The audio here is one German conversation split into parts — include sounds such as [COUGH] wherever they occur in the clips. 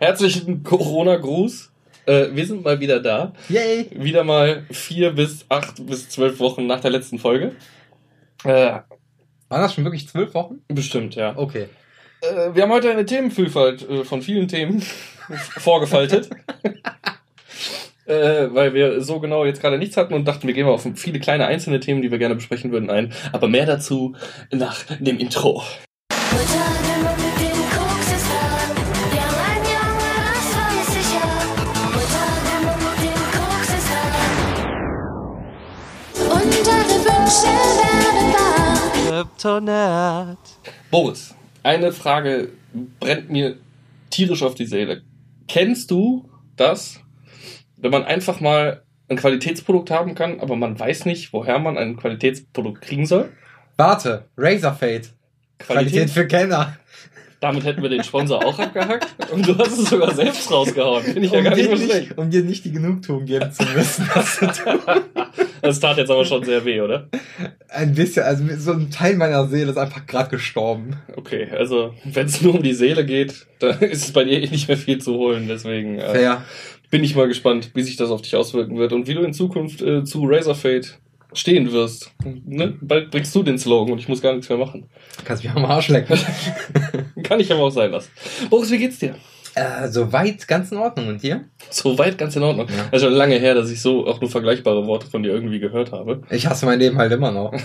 Herzlichen Corona-Gruß. Äh, wir sind mal wieder da. Yay! Wieder mal vier bis acht bis zwölf Wochen nach der letzten Folge. Äh, Waren das schon wirklich zwölf Wochen? bestimmt, ja. Okay. Äh, wir haben heute eine Themenvielfalt äh, von vielen Themen [LAUGHS] vorgefaltet. äh, weil wir so genau jetzt gerade nichts hatten und dachten, wir gehen mal auf viele kleine einzelne Themen, die wir gerne besprechen würden, ein. Aber mehr dazu nach dem Intro. Kryptonat. Boris, eine Frage brennt mir tierisch auf die Seele. Kennst du das, wenn man einfach mal ein Qualitätsprodukt haben kann, aber man weiß nicht, woher man ein Qualitätsprodukt kriegen soll? Warte, Razorfade. Qualität für Kenner. Damit hätten wir den Sponsor auch abgehackt. Und du hast es sogar selbst rausgehauen. Finde ich ja gar nicht nicht, um dir nicht die Genugtuung geben zu müssen, das zu tun. Das tat jetzt aber schon sehr weh, oder? Ein bisschen, also so ein Teil meiner Seele ist einfach gerade gestorben. Okay, also wenn es nur um die Seele geht, dann [LAUGHS] ist es bei dir eh nicht mehr viel zu holen. Deswegen äh, Fair. bin ich mal gespannt, wie sich das auf dich auswirken wird und wie du in Zukunft äh, zu Razorfade stehen wirst. Ne? Bald bringst du den Slogan und ich muss gar nichts mehr machen. Kannst mich am Arsch lecken. [LAUGHS] Kann ich aber auch sein lassen. Boris, wie geht's dir? äh, soweit ganz in Ordnung. Und dir? Soweit ganz in Ordnung. Ja. Ist schon lange her, dass ich so auch nur vergleichbare Worte von dir irgendwie gehört habe. Ich hasse mein Leben halt immer noch. [LAUGHS]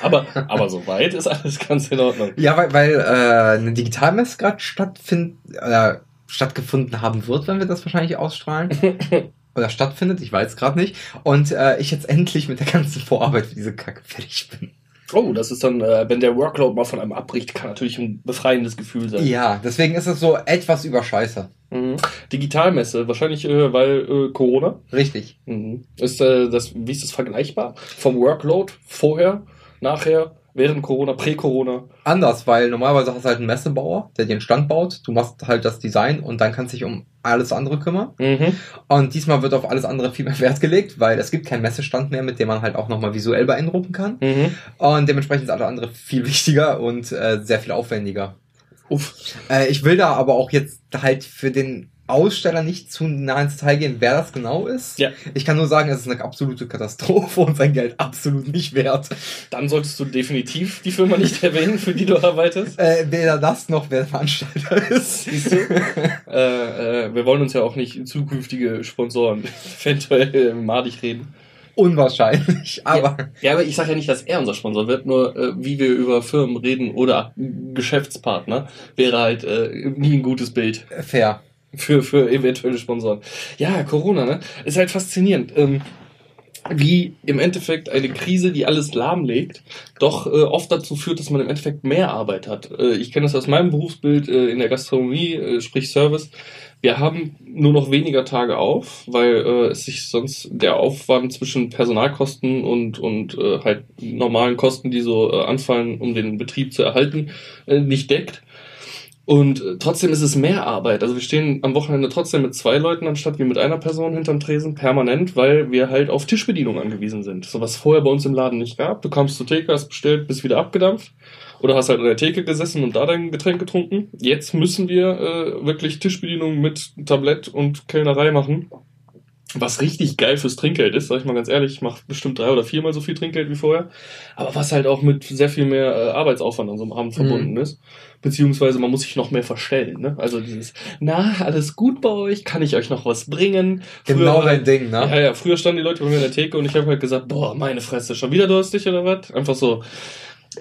Aber, aber soweit ist alles ganz in Ordnung. Ja, weil, weil äh, eine Digitalmesse gerade stattfind, äh, stattgefunden haben wird, wenn wir das wahrscheinlich ausstrahlen. [LAUGHS] Oder stattfindet, ich weiß gerade nicht. Und äh, ich jetzt endlich mit der ganzen Vorarbeit für diese Kacke fertig bin. Oh, das ist dann, äh, wenn der Workload mal von einem abbricht, kann natürlich ein befreiendes Gefühl sein. Ja, deswegen ist es so etwas über Scheiße. Mhm. Digitalmesse, wahrscheinlich äh, weil äh, Corona. Richtig. Mhm. Ist äh, das, wie ist das vergleichbar? Vom Workload vorher, nachher, während Corona, prä-Corona. Anders, weil normalerweise hast du halt einen Messebauer, der dir einen Stand baut. Du machst halt das Design und dann kannst du dich um alles andere kümmern. Mhm. Und diesmal wird auf alles andere viel mehr Wert gelegt, weil es gibt keinen Messestand mehr, mit dem man halt auch nochmal visuell beeindrucken kann. Mhm. Und dementsprechend ist alles andere viel [LAUGHS] wichtiger und äh, sehr viel aufwendiger. Uff. Äh, ich will da aber auch jetzt halt für den Aussteller nicht zu nah ins Detail gehen, wer das genau ist. Ja. Ich kann nur sagen, es ist eine absolute Katastrophe und sein Geld absolut nicht wert. Dann solltest du definitiv die Firma nicht erwähnen, für die du arbeitest. Äh, weder das noch wer der Veranstalter ist. Siehst du? [LAUGHS] äh, äh, wir wollen uns ja auch nicht zukünftige Sponsoren [LAUGHS] eventuell äh, madig reden. Unwahrscheinlich, aber Ja, aber ich sage ja nicht, dass er unser Sponsor wird, nur äh, wie wir über Firmen reden oder Geschäftspartner wäre halt äh, nie ein gutes Bild fair. Für, für eventuelle Sponsoren. Ja, Corona, ne? Ist halt faszinierend. Ähm, wie im Endeffekt eine Krise, die alles lahmlegt, doch äh, oft dazu führt, dass man im Endeffekt mehr Arbeit hat. Äh, ich kenne das aus meinem Berufsbild äh, in der Gastronomie, äh, sprich Service. Wir haben nur noch weniger Tage auf, weil äh, es sich sonst der Aufwand zwischen Personalkosten und, und äh, halt normalen Kosten, die so äh, anfallen, um den Betrieb zu erhalten, äh, nicht deckt. Und äh, trotzdem ist es mehr Arbeit. Also wir stehen am Wochenende trotzdem mit zwei Leuten anstatt wie mit einer Person hinterm Tresen permanent, weil wir halt auf Tischbedienung angewiesen sind. So was vorher bei uns im Laden nicht gab. Du kamst zur Theke, hast bestellt, bist wieder abgedampft. Oder hast halt an der Theke gesessen und da dein Getränk getrunken. Jetzt müssen wir äh, wirklich Tischbedienung mit Tablett und Kellnerei machen. Was richtig geil fürs Trinkgeld ist, sag ich mal ganz ehrlich, ich mache bestimmt drei oder viermal so viel Trinkgeld wie vorher. Aber was halt auch mit sehr viel mehr äh, Arbeitsaufwand an so einem Abend verbunden ist. Beziehungsweise man muss sich noch mehr verstellen. Ne? Also dieses, na, alles gut bei euch, kann ich euch noch was bringen? Genau Früher- dein Ding, ne? Ja, ja, früher standen die Leute bei mir in der Theke und ich habe halt gesagt, boah, meine Fresse, schon wieder durstig oder was? Einfach so,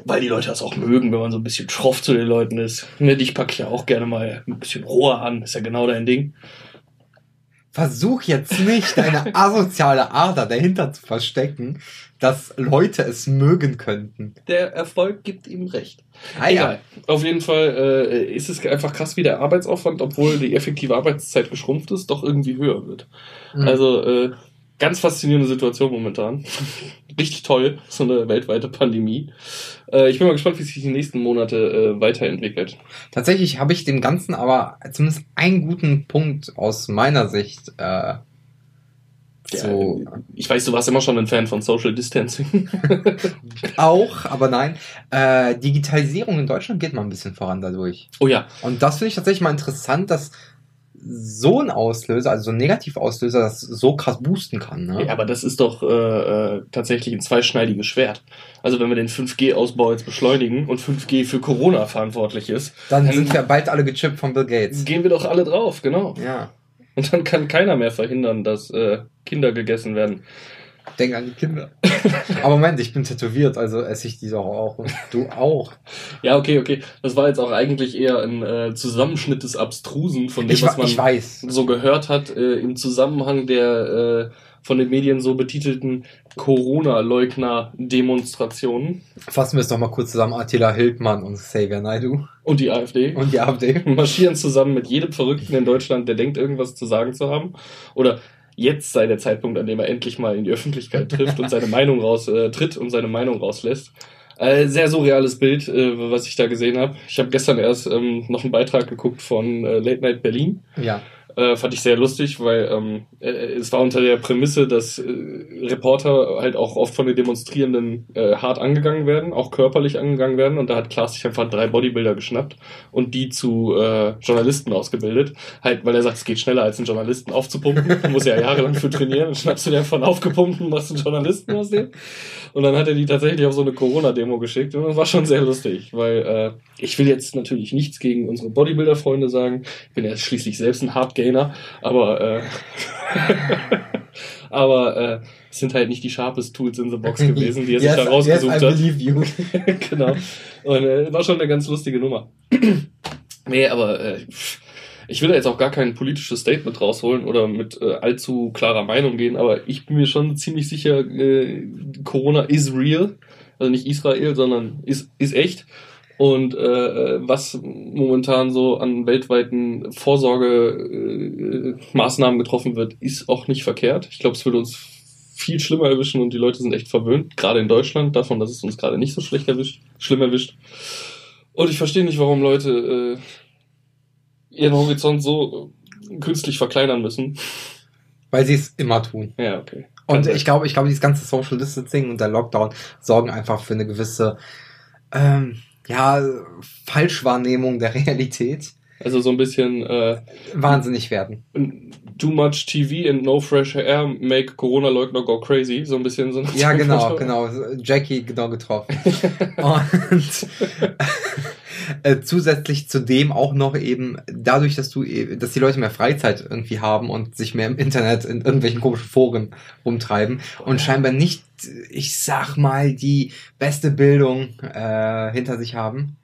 weil die Leute das auch mögen, wenn man so ein bisschen schroff zu den Leuten ist. Ne, dich pack ich ja auch gerne mal ein bisschen roher an, ist ja genau dein Ding. Versuch jetzt nicht, deine [LAUGHS] asoziale Ader dahinter zu verstecken, dass Leute es mögen könnten. Der Erfolg gibt ihm recht. Ah, Egal. Auf jeden Fall äh, ist es einfach krass, wie der Arbeitsaufwand, obwohl die effektive Arbeitszeit geschrumpft ist, doch irgendwie höher wird. Mhm. Also äh, ganz faszinierende Situation momentan. Richtig toll, so eine weltweite Pandemie. Äh, ich bin mal gespannt, wie sich die nächsten Monate äh, weiterentwickelt. Tatsächlich habe ich dem Ganzen aber zumindest einen guten Punkt aus meiner Sicht äh, so Ja, ich weiß, du warst immer schon ein Fan von Social Distancing. [LAUGHS] auch, aber nein. Äh, Digitalisierung in Deutschland geht mal ein bisschen voran dadurch. oh ja. Und das finde ich tatsächlich mal interessant, dass so ein Auslöser, also so ein Negativauslöser, das so krass boosten kann. Ne? Ja, aber das ist doch äh, äh, tatsächlich ein zweischneidiges Schwert. Also wenn wir den 5G-Ausbau jetzt beschleunigen und 5G für Corona verantwortlich ist, Dann Dann- sind wir bald alle gechippt von Bill Gates. gehen wir doch alle drauf, genau. Ja. Und dann kann keiner mehr verhindern, dass äh, Kinder gegessen werden. Denk an die Kinder. [LAUGHS] Aber Moment, ich bin tätowiert, also esse ich die doch auch. Und du auch. Ja, okay, okay. Das war jetzt auch eigentlich eher ein äh, Zusammenschnitt des Abstrusen von dem, Ich, was wa- man so gehört hat äh, im Zusammenhang der äh, von den Medien so betitelten Corona-Leugner-Demonstrationen Fassen wir es doch mal kurz zusammen. Attila Hildmann und Xavier Naidu. und die AfD. Und die AfD. [LAUGHS] marschieren zusammen mit jedem Verrückten in Deutschland, der denkt, irgendwas zu sagen zu haben. Oder jetzt sei der Zeitpunkt, an dem er endlich mal in die Öffentlichkeit trifft und seine Meinung raus, äh, tritt und seine Meinung rauslässt. Äh, sehr surreales Bild, äh, was ich da gesehen habe. Ich habe gestern erst ähm, noch einen Beitrag geguckt von äh, Late Night Berlin. Ja. Äh, fand ich sehr lustig, weil ähm, äh, es war unter der Prämisse, dass äh, Reporter halt auch oft von den Demonstrierenden äh, hart angegangen werden, auch körperlich angegangen werden. Und da hat Klaas sich einfach drei Bodybuilder geschnappt und die zu äh, Journalisten ausgebildet. Halt, weil er sagt, es geht schneller als einen Journalisten aufzupumpen. Du musst ja jahrelang für trainieren. Dann schnappst du dir von aufgepumpten, machst einen Journalisten aus dem. Und dann hat er die tatsächlich auf so eine Corona-Demo geschickt. Und das war schon sehr lustig, weil äh, ich will jetzt natürlich nichts gegen unsere Bodybuilder-Freunde sagen. Ich bin ja schließlich selbst ein Hardgainer, aber äh, [LAUGHS] aber äh, es sind halt nicht die sharpest Tools in the Box [LAUGHS] gewesen, die er sich yes, da rausgesucht yes, I hat. believe you. [LAUGHS] genau. Und äh, war schon eine ganz lustige Nummer. [CLEARS THROAT] nee, aber äh, ich will da jetzt auch gar kein politisches Statement rausholen oder mit äh, allzu klarer Meinung gehen, aber ich bin mir schon ziemlich sicher, äh, Corona is real. Also nicht Israel, sondern ist, ist echt. Und äh, was momentan so an weltweiten Vorsorgemaßnahmen äh, getroffen wird, ist auch nicht verkehrt. Ich glaube, es würde uns viel schlimmer erwischen und die Leute sind echt verwöhnt, gerade in Deutschland, davon, dass es uns gerade nicht so schlecht erwischt, schlimm erwischt. Und ich verstehe nicht, warum Leute äh, ihren Horizont so äh, künstlich verkleinern müssen. Weil sie es immer tun. Ja, okay. Kann Und sein. ich glaube, ich glaube, dieses ganze Social Distancing und der Lockdown sorgen einfach für eine gewisse, ähm, ja, Falschwahrnehmung der Realität. Also so ein bisschen äh, Wahnsinnig werden. Too much TV and no fresh air make Corona-Leugner go crazy. So ein bisschen so. Ja, genau, genau. Jackie genau getroffen. [LAUGHS] Und äh, zusätzlich zu dem auch noch eben dadurch, dass du, eh- dass die Leute mehr Freizeit irgendwie haben und sich mehr im Internet in irgendwelchen komischen Foren rumtreiben und scheinbar nicht, ich sag mal, die beste Bildung äh, hinter sich haben,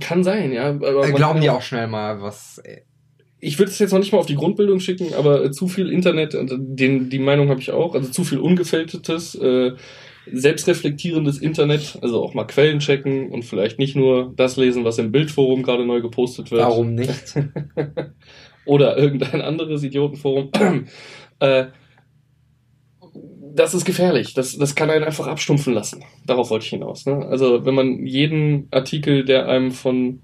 Kann sein, ja. Aber äh, glauben die auch schnell mal was. Äh, Ich würde es jetzt noch nicht mal auf die Grundbildung schicken, aber äh, zu viel Internet, und den, die Meinung habe ich auch, also zu viel ungefiltertes, äh, selbstreflektierendes Internet, also auch mal Quellen checken und vielleicht nicht nur das lesen, was im Bildforum gerade neu gepostet wird. Warum nicht? [LAUGHS] oder irgendein anderes Idiotenforum. [CLEARS THROAT] äh, das ist gefährlich. Das, das kann einen einfach abstumpfen lassen. Darauf wollte ich hinaus. Ne? Also wenn man jeden Artikel, der einem von,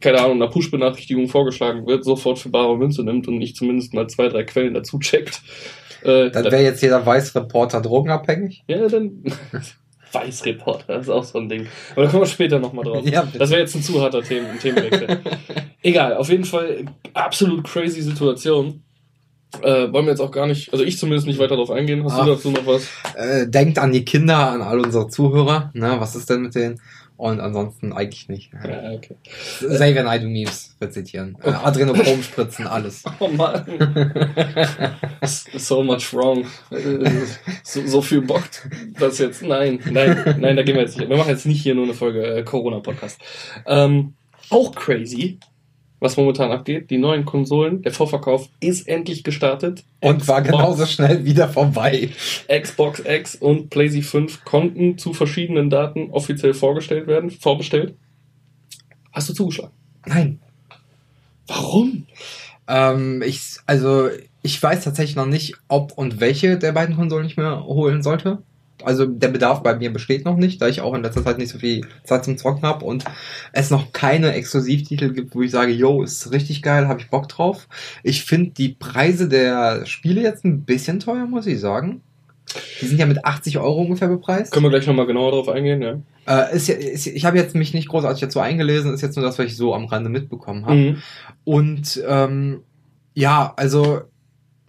keine Ahnung, einer Push-Benachrichtigung vorgeschlagen wird, sofort für bare Münze nimmt und nicht zumindest mal zwei, drei Quellen dazu checkt. Äh, Dann wäre jetzt jeder Weißreporter drogenabhängig. ja, dann [LAUGHS] Weißreporter, das ist auch so ein Ding. Aber da kommen wir später nochmal drauf. Ja, bitte. Das wäre jetzt ein zu harter Themen Themenwechsel. Egal, auf jeden Fall absolut crazy Situation. Äh, wollen wir jetzt auch gar nicht, also ich zumindest nicht weiter darauf eingehen. Hast Ach. du dazu noch was? Äh, denkt an die Kinder, an all unsere Zuhörer. Ne, was ist denn mit denen? Und ansonsten eigentlich nicht. Ja, okay. Xavier Naidoo Memes rezitieren. Äh, Adrenochrom spritzen, alles. [LAUGHS] Oh Mann. so much wrong. Äh, So, so viel Bock, das jetzt. Nein, nein, nein, da gehen wir jetzt nicht. Wir machen jetzt nicht hier nur eine Folge äh, Corona-Podcast. Ähm, auch crazy, was momentan abgeht. Die neuen Konsolen, der Vorverkauf ist endlich gestartet. Und war Xbox- genauso schnell wieder vorbei. Xbox X und PlayStation 5 konnten zu verschiedenen Daten offiziell vorgestellt werden, vorbestellt. Hast du zugeschlagen? Nein. Warum? Ähm, ich, also, ich weiß tatsächlich noch nicht, ob und welche der beiden Konsolen ich mir holen sollte. Also der Bedarf bei mir besteht noch nicht, da ich auch in letzter Zeit nicht so viel Zeit zum Zocken habe und es noch keine Exklusivtitel gibt, wo ich sage, yo, ist richtig geil, habe ich Bock drauf. Ich finde die Preise der Spiele jetzt ein bisschen teuer, muss ich sagen. Die sind ja mit 80 Euro ungefähr bepreist. Können wir gleich nochmal genauer drauf eingehen, ja. Äh, ist ist, ich habe jetzt mich nicht großartig dazu eingelesen, ist jetzt nur das, was ich so am Rande mitbekommen habe. Mhm. Und ähm, ja, also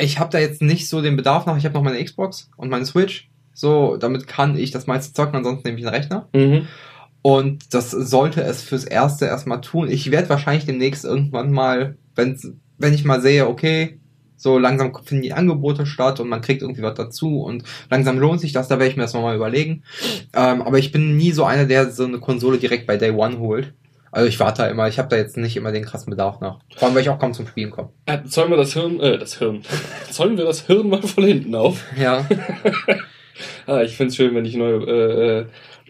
ich habe da jetzt nicht so den Bedarf nach. Ich habe noch meine Xbox und meine Switch. So, damit kann ich das meiste zocken, ansonsten nehme ich einen Rechner. Mhm. Und das sollte es fürs Erste erstmal tun. Ich werde wahrscheinlich demnächst irgendwann mal, wenn's, wenn ich mal sehe, okay, so langsam finden die Angebote statt und man kriegt irgendwie was dazu und langsam lohnt sich das, da werde ich mir das nochmal überlegen. Ähm, aber ich bin nie so einer, der so eine Konsole direkt bei Day One holt. Also ich warte da immer, ich habe da jetzt nicht immer den krassen Bedarf nach. Vor allem, weil ich auch kaum zum Spielen komme. Äh, zäumen wir das Hirn, äh, das Hirn. Zäumen wir das Hirn mal von hinten auf. Ja. [LAUGHS] Ah, ich find's schön, wenn ich neue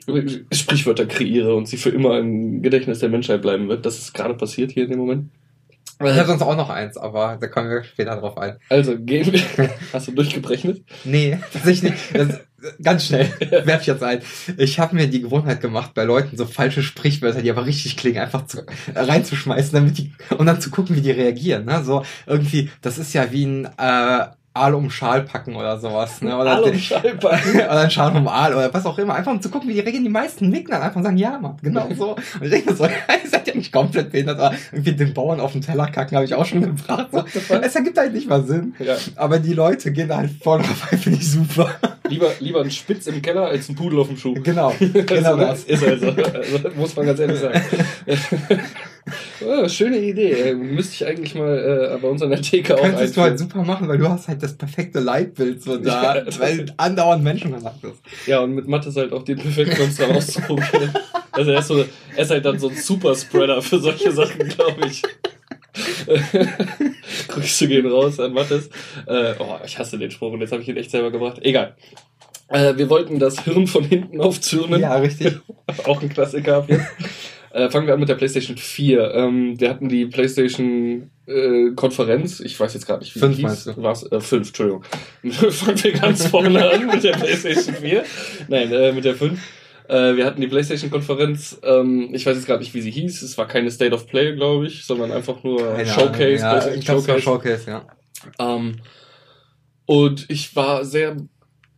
äh, äh, Sprichwörter kreiere und sie für immer im Gedächtnis der Menschheit bleiben wird. Das ist gerade passiert hier in dem Moment. Ich habe sonst auch noch eins, aber da kommen wir später drauf ein. Also gehen wir. [LAUGHS] Hast du durchgebrechnet? Nee, tatsächlich nicht. Das, ganz schnell, [LAUGHS] werf ich jetzt ein. Ich habe mir die Gewohnheit gemacht, bei Leuten so falsche Sprichwörter, die aber richtig klingen, einfach zu, äh, reinzuschmeißen, damit die und dann zu gucken, wie die reagieren. Ne? So irgendwie, das ist ja wie ein äh, Aal um Schal packen oder sowas. Ne? Oder, Aal um Schal [LAUGHS] packen. oder ein Schal um Aal oder was auch immer. Einfach um zu gucken, wie die reagieren. Die meisten nicken dann einfach und sagen, ja, Mann, genau so. Und ich denke so, [LAUGHS] ihr seid ja nicht komplett behindert. Aber irgendwie den Bauern auf den Teller kacken, habe ich auch schon gebracht. So. Es ergibt halt nicht mal Sinn. Ja. Aber die Leute gehen halt voll drauf ein, finde ich super. Lieber, lieber ein Spitz im Keller als ein Pudel auf dem Schuh. Genau, [LAUGHS] genau das. Ist also, also, muss man ganz ehrlich sagen. Oh, schöne Idee. Äh, Müsste ich eigentlich mal äh, bei uns an der Theke auch Könntest du halt super machen, weil du hast halt das perfekte Leitbild so da, [LAUGHS] Ja, weil andauernd Menschen gemacht ist. Ja, und mit Mathe ist halt auch den perfekten dran auszuprobieren. [LAUGHS] Also er ist, so, er ist halt dann so ein Superspreader für solche Sachen, glaube ich. [LAUGHS] Grüße gehen raus an Mattes. Äh, oh, ich hasse den Spruch und jetzt habe ich ihn echt selber gebracht. Egal. Äh, wir wollten das Hirn von hinten aufzürnen. Ja, richtig. Auch ein Klassiker jetzt. Äh, fangen wir an mit der PlayStation 4. Ähm, wir hatten die PlayStation äh, Konferenz. Ich weiß jetzt gerade nicht, wie Fünf du? War's, äh, fünf, Entschuldigung. [LAUGHS] fangen wir ganz vorne an mit der PlayStation 4. Nein, äh, mit der 5. Äh, wir hatten die PlayStation Konferenz. Ähm, ich weiß jetzt gerade nicht, wie sie hieß. Es war keine State of Play, glaube ich, sondern einfach nur Keine Showcase. Ahnung. Ja, ich glaube, Showcase. Showcase, ja. Ähm, und ich war sehr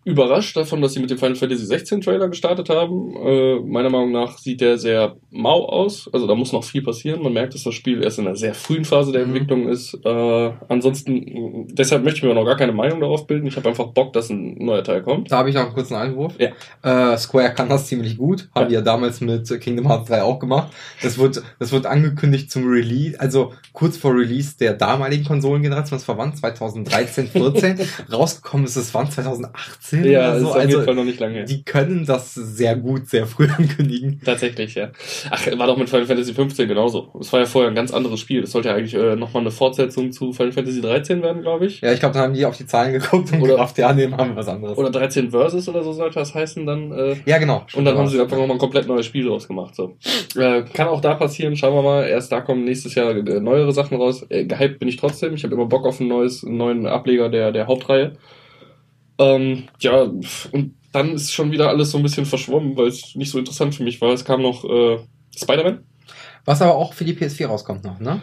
überrascht davon, dass sie mit dem Final Fantasy 16 Trailer gestartet haben. Äh, meiner Meinung nach sieht der sehr mau aus. Also da muss noch viel passieren. Man merkt, dass das Spiel erst in einer sehr frühen Phase der Mhm. Entwicklung ist. Äh, ansonsten, deshalb möchte ich mir noch gar keine Meinung darauf bilden. Ich habe einfach Bock, dass ein neuer Teil kommt. Da habe ich noch einen kurzen Einwurf. Ja. Äh, Square kann das ziemlich gut. Haben Ja. die ja damals mit Kingdom Hearts 3 auch gemacht. Das wird, das wird angekündigt zum Release, also kurz vor Release der damaligen Konsolengeneration. Das war wann? 2013, 14. [LAUGHS] Rausgekommen ist es wann? 2018 Ja, oder ist so. auf jeden Also, Fall noch nicht lange her. die können das sehr gut, sehr früh [LAUGHS] ankündigen. Tatsächlich, ja. Ach, war doch mit Final Fantasy 15 genauso. Es war ja vorher ein ganz anderes Spiel. Es sollte ja eigentlich äh, nochmal eine Fortsetzung zu Final Fantasy 13 werden, glaube ich. Ja, ich glaube, dann haben die auf die Zahlen geguckt und Oder- gedacht, ja, nee, machen wir was anderes. Oder 13 Versus oder so sollte das heißen dann. Äh, ja, genau. und dann haben sie einfach nochmal ein komplett neues Spiel draus gemacht. So. Äh, kann auch da passieren, schauen wir mal. Erst da kommen nächstes Jahr äh, neuere Sachen raus. Äh, gehypt bin ich trotzdem. Ich habe immer Bock auf ein neues, einen neuen Ableger der, der Hauptreihe. Ähm, ja, und dann ist schon wieder alles so ein bisschen verschwommen, weil es nicht so interessant für mich war. Es kam noch äh, Spider-Man. Was aber auch für die PS4 rauskommt noch, ne?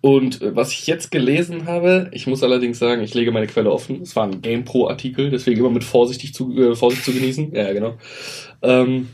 Und äh, was ich jetzt gelesen habe, ich muss allerdings sagen, ich lege meine Quelle offen. Es war ein GamePro-Artikel, deswegen immer mit vorsichtig zu, äh, Vorsicht zu genießen. Ja, genau. Ähm,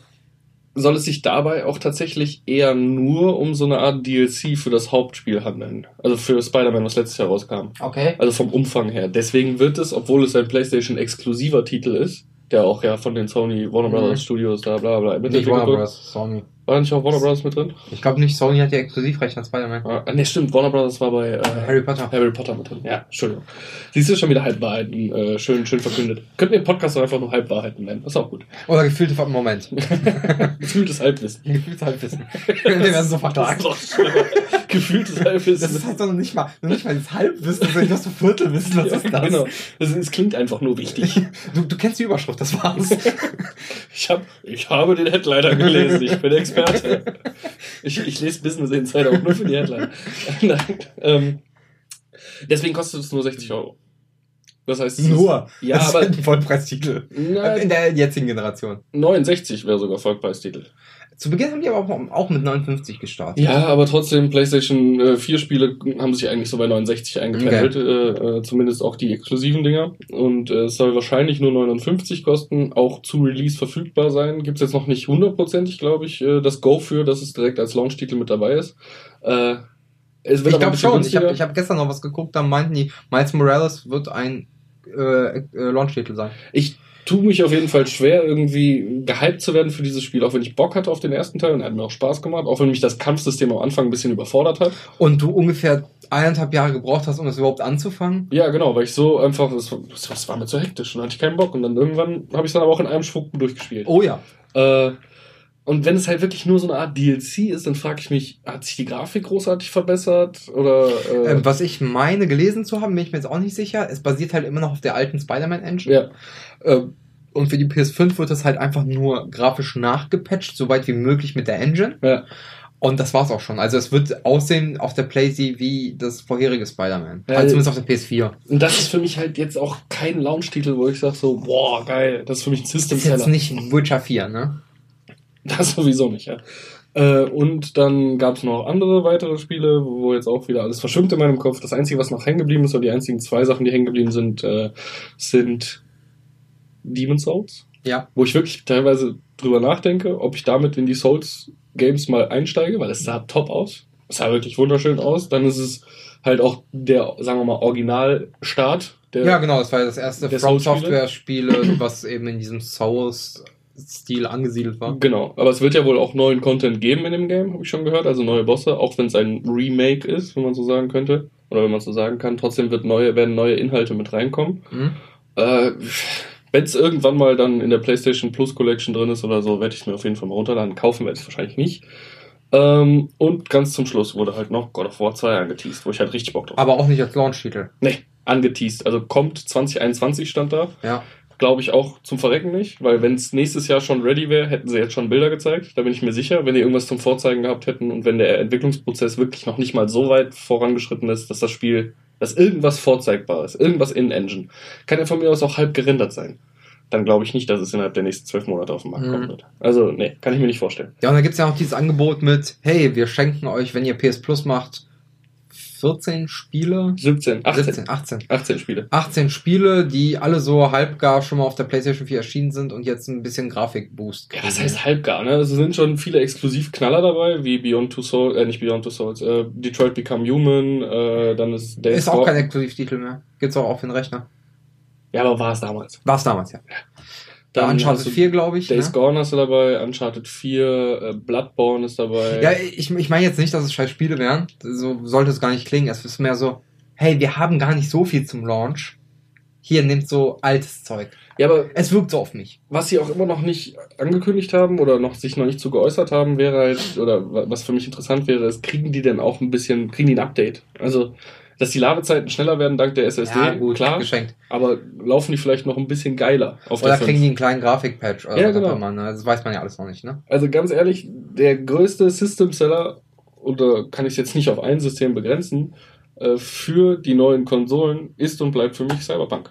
soll es sich dabei auch tatsächlich eher nur um so eine Art DLC für das Hauptspiel handeln. Also für Spider-Man, was letztes Jahr rauskam. Okay. Also vom Umfang her. Deswegen wird es, obwohl es ein PlayStation-exklusiver Titel ist, der auch ja von den Sony Warner Mhm. Brothers Studios da bla bla bla Nicht Warner. Bros. Sony. War nicht auch Warner Brothers mit drin? Ich glaube nicht, Sony hat ja Exklusivrecht an Spider-Man. Ah, ne, stimmt, Warner Brothers war bei äh, Harry Potter. Harry Potter mit drin. Ja, Entschuldigung. Siehst du schon wieder Halbwahrheiten, äh, schön, schön verkündet. Könnten wir den Podcast doch einfach nur Halbwahrheiten nennen. Das ist auch gut. Oder gefühlte Moment. [LAUGHS] Gefühltes Halbwissen. Gefühltes Halbwissen. Wir werden so doch schlimmer. [LAUGHS] Gefühltes Halbwissen. Das ist halt noch nicht mal, noch nicht mal das Halbwissen, sondern das so Viertelwissen. Was ja, ist das? Genau. Das, es klingt einfach nur wichtig. Du, du kennst die Überschrift, das war's. [LAUGHS] Ich, hab, ich habe den Headliner gelesen. Ich bin Experte. Ich, ich lese Business Insider auch nur für die Headline. [LAUGHS] Nein, ähm, deswegen kostet es nur 60 Euro. Das heißt, es ist- Nur. Ja, das aber- ist ein Vollpreistitel. Na, In der jetzigen Generation. 69 wäre sogar Vollpreistitel. Zu Beginn haben die aber auch, auch mit 59 gestartet. Ja, aber trotzdem, PlayStation äh, 4 Spiele haben sich eigentlich so bei 69 eingependelt, äh, äh, zumindest auch die exklusiven Dinger. Und äh, es soll wahrscheinlich nur 59 kosten, auch zu Release verfügbar sein. Gibt's jetzt noch nicht hundertprozentig, glaube ich, äh, das Go für, dass es direkt als Launch-Titel mit dabei ist. Äh, es Ich aber ein glaube schon. Ich günstiger. habe ich hab gestern noch was geguckt, da meinten die, Miles Morales wird ein äh, äh, Launch-Titel sein. Ich tue mich auf jeden Fall schwer, irgendwie gehypt zu werden für dieses Spiel, auch wenn ich Bock hatte auf den ersten Teil und er hat mir auch Spaß gemacht, auch wenn mich das Kampfsystem am Anfang ein bisschen überfordert hat. Und du ungefähr eineinhalb Jahre gebraucht hast, um das überhaupt anzufangen? Ja, genau, weil ich so einfach, das, war- das war mir zu hektisch und hatte ich keinen Bock und dann irgendwann habe ich es dann aber auch in einem Schwung durchgespielt. Oh ja. Äh, und wenn es halt wirklich nur so eine Art DLC ist, dann frage ich mich, hat sich die Grafik großartig verbessert oder äh, Ähm, was ich meine gelesen zu haben, bin ich mir jetzt auch nicht sicher. Es basiert halt immer noch auf der alten Spider-Man-Engine. ja, Ähm, und für die PS5 wird das halt einfach nur grafisch nachgepatcht, soweit wie möglich mit der Engine. ja, Und das war's auch schon. Also es wird aussehen auf der PlayStation wie das vorherige Spider-Man. Ja, also zumindest auf der PS4. und das ist für mich halt jetzt auch kein Launch-Titel, wo ich sage so, boah, geil, das ist für mich ein Das ist jetzt System-Seller. nicht Witcher 4, ne? [LAUGHS] Das sowieso nicht, ja. Äh, und dann gab es noch andere weitere Spiele, wo jetzt auch wieder alles verschwimmt in meinem Kopf. Das Einzige, was noch hängen geblieben ist, oder die einzigen zwei Sachen, die hängen geblieben sind, äh, sind Demon Souls. Ja. Wo ich wirklich teilweise drüber nachdenke, ob ich damit in die Souls-Games mal einsteige, weil es sah top aus. Es sah wirklich wunderschön aus. Dann ist es halt auch der, sagen wir mal, Originalstart. Der, Ja, genau, das war ja das erste From Souls-Spiele? Software-Spiel, was eben in diesem Souls-Stil angesiedelt war. Genau, aber es wird ja wohl auch neuen Content geben in dem Game, habe ich schon gehört, also neue Bosse, auch wenn es ein Remake ist, wenn man so sagen könnte, oder wenn man so sagen kann. Trotzdem wird neue, werden neue Inhalte mit reinkommen. Mhm. Äh, wenn es irgendwann mal dann in der PlayStation Plus Collection drin ist oder so, werde ich es mir auf jeden Fall mal runterladen. Kaufen werde ich es wahrscheinlich nicht. Ähm, und ganz zum Schluss wurde halt noch God of War 2 angeteased, wo ich halt richtig Bock drauf habe. Aber auch nicht als Launch-Titel. Nee, angeteased. Also kommt 2021 stand da. Ja. Glaube ich auch zum Verrecken nicht, weil wenn es nächstes Jahr schon ready wäre, hätten sie jetzt schon Bilder gezeigt. Da bin ich mir sicher, wenn die irgendwas zum Vorzeigen gehabt hätten und wenn der Entwicklungsprozess wirklich noch nicht mal so weit vorangeschritten ist, dass das Spiel, dass irgendwas vorzeigbar ist, irgendwas in Engine, kann ja von mir aus auch halb gerendert sein. Dann glaube ich nicht, dass es innerhalb der nächsten zwölf Monate auf den Markt Mhm. kommen wird. Also, nee, kann ich mir nicht vorstellen. Ja, und dann gibt's ja auch dieses Angebot mit, hey, wir schenken euch, wenn ihr PS Plus macht, 14 Spiele? 17, 18, 17, 18. 18 Spiele. 18 Spiele, die alle so halbgar schon mal auf der PlayStation 4 erschienen sind und jetzt ein bisschen Grafikboost Ja, was heißt halbgar, ne? Es sind schon viele Exklusivknaller dabei, wie Beyond Two Souls, äh, nicht Beyond Two Souls, äh, Detroit Become Human, äh, dann ist Days Ist auch kein Exklusivtitel mehr. Gibt's auch auf den Rechner. Ja, aber war es damals. War's damals, ja. Da Dann Uncharted hast du 4, glaube ich. Days Ne? Gone hast du dabei, Uncharted 4, äh, Bloodborne ist dabei. Ja, ich, ich meine jetzt nicht, dass es scheiß Spiele wären. So sollte es gar nicht klingen. Es ist mehr so, hey, wir haben gar nicht so viel zum Launch. Hier, nehmt so altes Zeug. ja, aber Es wirkt so auf mich. was sie auch immer noch nicht angekündigt haben oder noch sich noch nicht zu geäußert haben, wäre halt, oder wa- was für mich interessant wäre, ist, kriegen die denn auch ein bisschen, kriegen die ein Update? Also, dass die Ladezeiten schneller werden dank der SSD, klar, geschenkt. aber laufen die vielleicht noch ein bisschen geiler auf Oder der 5? kriegen die einen kleinen Grafikpatch oder Ja, genau. immer. Ne? Das weiß man ja alles noch nicht, ne? Also ganz ehrlich, der größte System-Seller, oder kann ich es jetzt nicht auf ein System begrenzen, äh, für die neuen Konsolen ist und bleibt für mich Cyberpunk.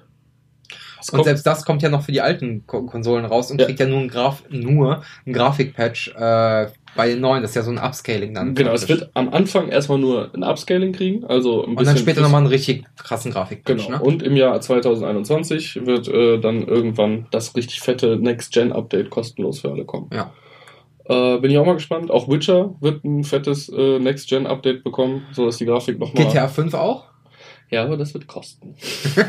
Es Und selbst das kommt ja noch für die alten Ko Konsolen raus und Ja. kriegt ja nur ein, Graf nur ein Grafikpatch äh, bei den neuen. Das ist ja so ein Upscaling dann. genau, es wird am Anfang erstmal nur ein Upscaling kriegen, also Und dann später nochmal einen richtig krassen Grafikpatch, Genau. ne? Und im Jahr 2021 wird äh, dann irgendwann das richtig fette Next-Gen-Update kostenlos für alle kommen. Ja. Äh, bin ich auch mal gespannt. Auch Witcher wird ein fettes äh, Next-Gen-Update bekommen, sodass die Grafik nochmal. GTA 5 auch? Ja, aber das wird kosten.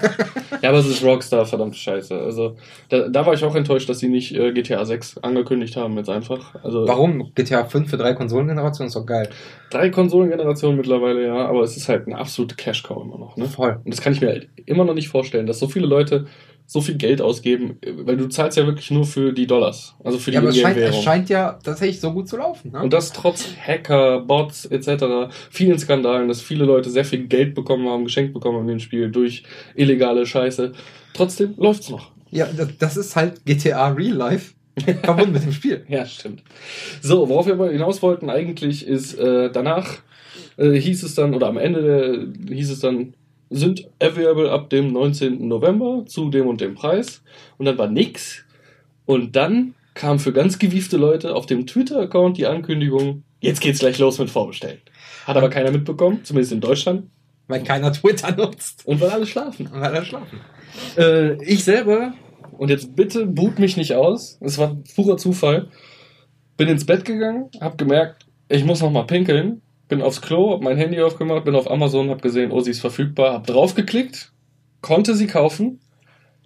[LAUGHS] ja, aber es ist Rockstar, verdammt scheiße. Also, da, da war ich auch enttäuscht, dass sie nicht äh, GTA 6 angekündigt haben, jetzt einfach. Also, Warum? GTA 5 für drei Konsolengenerationen ist doch geil. drei Konsolengenerationen mittlerweile, ja, aber es ist halt eine absolute Cash-Cow immer noch, ne? Voll. Und das kann ich mir halt immer noch nicht vorstellen, dass so viele Leute so viel Geld ausgeben, weil du zahlst ja wirklich nur für die Dollars, also für die Ja, aber es scheint, es scheint ja tatsächlich so gut zu laufen, ne? Und das trotz Hacker, Bots etc., vielen Skandalen, dass viele Leute sehr viel Geld bekommen haben, geschenkt bekommen haben in dem Spiel durch illegale Scheiße. Trotzdem läuft's noch. ja, das, ist halt GTA Real Life [LAUGHS] verbunden mit dem Spiel. Ja, stimmt. So, worauf wir aber hinaus wollten eigentlich ist, äh, danach äh, hieß es dann, oder am Ende der, hieß es dann, sind available ab dem 19. November zu dem und dem Preis. Und dann war nix. Und dann kam für ganz gewiefte Leute auf dem Twitter-Account die Ankündigung, jetzt geht's gleich los mit Vorbestellen. Hat aber keiner mitbekommen, zumindest in Deutschland. Weil keiner Twitter nutzt. Und weil alle schlafen. Und weil er schlafen. Äh, ich selber, und jetzt bitte boot mich nicht aus, es war purer Zufall, bin ins Bett gegangen, hab gemerkt, ich muss noch mal pinkeln, bin aufs Klo, hab mein Handy aufgemacht, bin auf Amazon, hab gesehen, oh, sie ist verfügbar, hab draufgeklickt, konnte sie kaufen,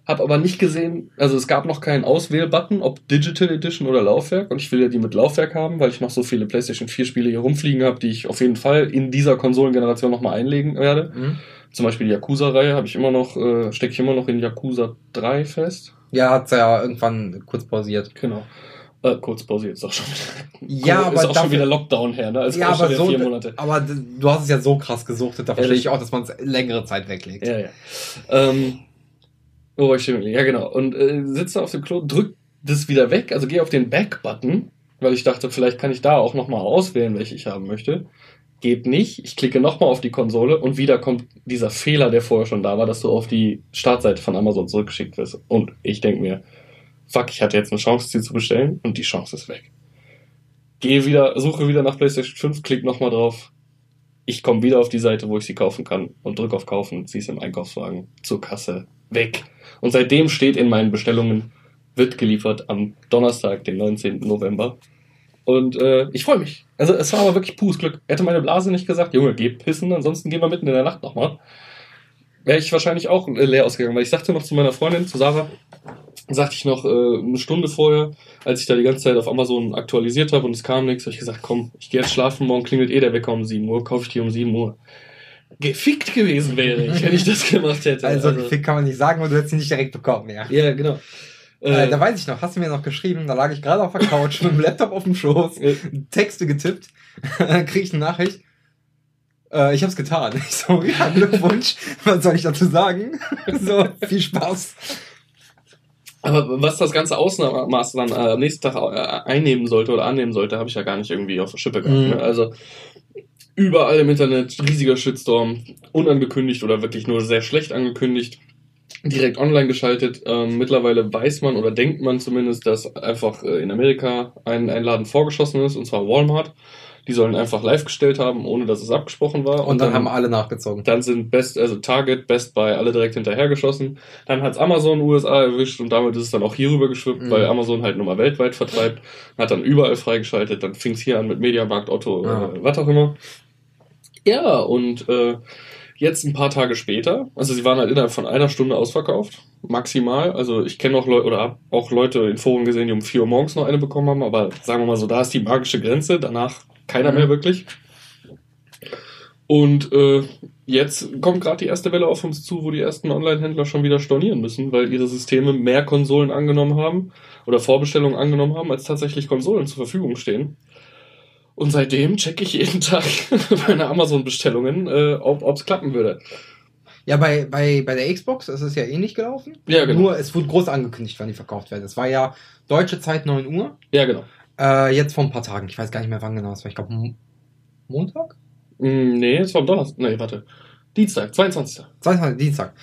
hab aber nicht gesehen, also es gab noch keinen Auswählbutton, ob Digital Edition oder Laufwerk, und ich will ja die mit Laufwerk haben, weil ich noch so viele PlayStation 4 Spiele hier rumfliegen habe, die ich auf jeden Fall in dieser Konsolengeneration noch mal einlegen werde. Mhm. Zum Beispiel die Yakuza-Reihe habe ich immer noch, äh, stecke ich immer noch in Yakuza 3 fest. Ja, hat's ja irgendwann kurz pausiert. Genau. Äh, kurz pausiert, ist auch schon wieder. Ja, ist aber auch schon dafür- wieder Lockdown her, ne? Also ja, auch schon aber so, vier Monate. aber du hast es ja so krass gesuchtet, da verstehe ich auch, dass man es längere Zeit weglegt. Ja, ja. Ähm, war ich geblieben? Ja, genau. Und äh, sitze auf dem Klo, drück das wieder weg, also gehe auf den Back-Button, weil ich dachte, vielleicht kann ich da auch nochmal auswählen, welche ich haben möchte. Geht nicht. Ich klicke nochmal auf die Konsole und wieder kommt dieser Fehler, der vorher schon da war, dass du auf die Startseite von Amazon zurückgeschickt wirst. Und ich denke mir, fuck, ich hatte jetzt eine Chance, sie zu bestellen und die Chance ist weg. Gehe wieder, suche wieder nach PlayStation 5, klick nochmal drauf. Ich komme wieder auf die Seite, wo ich sie kaufen kann und drücke auf Kaufen, ziehe es im Einkaufswagen zur Kasse weg. Und seitdem steht in meinen Bestellungen, wird geliefert am Donnerstag, den 19. November. Und äh, ich freue mich. Also es war aber wirklich pures Glück. Hätte meine Blase nicht gesagt, Junge, geh pissen, ansonsten gehen wir mitten in der Nacht nochmal. Wäre ich wahrscheinlich auch äh, leer ausgegangen, weil ich sagte noch zu meiner Freundin, zu Sarah, sagte ich noch äh, eine Stunde vorher, als ich da die ganze Zeit auf Amazon aktualisiert habe und es kam nichts, habe ich gesagt, komm, ich gehe jetzt schlafen, morgen klingelt eh der Wecker um 7 Uhr, kaufe ich die um 7 Uhr. Gefickt gewesen wäre ich, wenn ich das gemacht hätte. Also, gefickt kann man nicht sagen, aber du hättest ihn nicht direkt bekommen, ja. ja, genau. Äh, da weiß ich noch, hast du mir noch geschrieben, da lag ich gerade auf der Couch mit dem Laptop auf dem Schoß, äh, Texte getippt, [LAUGHS] dann krieg ich eine Nachricht. Äh, ich hab's getan. [LAUGHS] Ich so, ja, Glückwunsch. Was soll ich dazu sagen? [LAUGHS] so, viel Spaß. Aber was das ganze Ausmaß dann äh, am nächsten Tag äh, einnehmen sollte oder annehmen sollte, habe ich ja gar nicht irgendwie auf der Schippe gehabt. Mhm. Ne? Also überall im Internet riesiger Shitstorm, unangekündigt oder wirklich nur sehr schlecht angekündigt, direkt online geschaltet. Ähm, mittlerweile weiß man oder denkt man zumindest, dass einfach äh, in Amerika ein, ein Laden vorgeschossen ist, und zwar Walmart. Die sollen einfach live gestellt haben, ohne dass es abgesprochen war. Und dann haben alle nachgezogen. Dann sind Best, also Target, Best Buy alle direkt hinterhergeschossen. Dann hat's Amazon USA erwischt und damit ist es dann auch hier rüber geschwippt, Mhm. weil Amazon halt nur mal weltweit vertreibt. Hat dann überall freigeschaltet. Dann fing's hier an mit Mediamarkt, Otto, Ah. äh, was auch immer. Ja, und äh, jetzt ein paar Tage später, also sie waren halt innerhalb von einer Stunde ausverkauft, maximal. Also ich kenne auch Leute oder hab auch Leute in Foren gesehen, die um 4 Uhr morgens noch eine bekommen haben, aber sagen wir mal so, da ist die magische Grenze. Danach keiner Mhm. mehr wirklich. Und äh, jetzt kommt gerade die erste Welle auf uns zu, wo die ersten Online-Händler schon wieder stornieren müssen, weil ihre Systeme mehr Konsolen angenommen haben oder Vorbestellungen angenommen haben, als tatsächlich Konsolen zur Verfügung stehen. Und seitdem checke ich jeden [LAUGHS] Tag meine Amazon-Bestellungen, äh, ob es klappen würde. Ja, bei, bei, bei der Xbox ist es ja ähnlich gelaufen. Ja, genau. Nur es wurde groß angekündigt, wann die verkauft werden. Es war ja deutsche Zeit 9 Uhr. Ja, genau. Äh, jetzt vor ein paar Tagen. Ich weiß gar nicht mehr, wann genau es war. Ich glaube, Montag? Mm, nee, es war am Donnerstag. Nee, warte. Dienstag, 22. 22. Dienstag.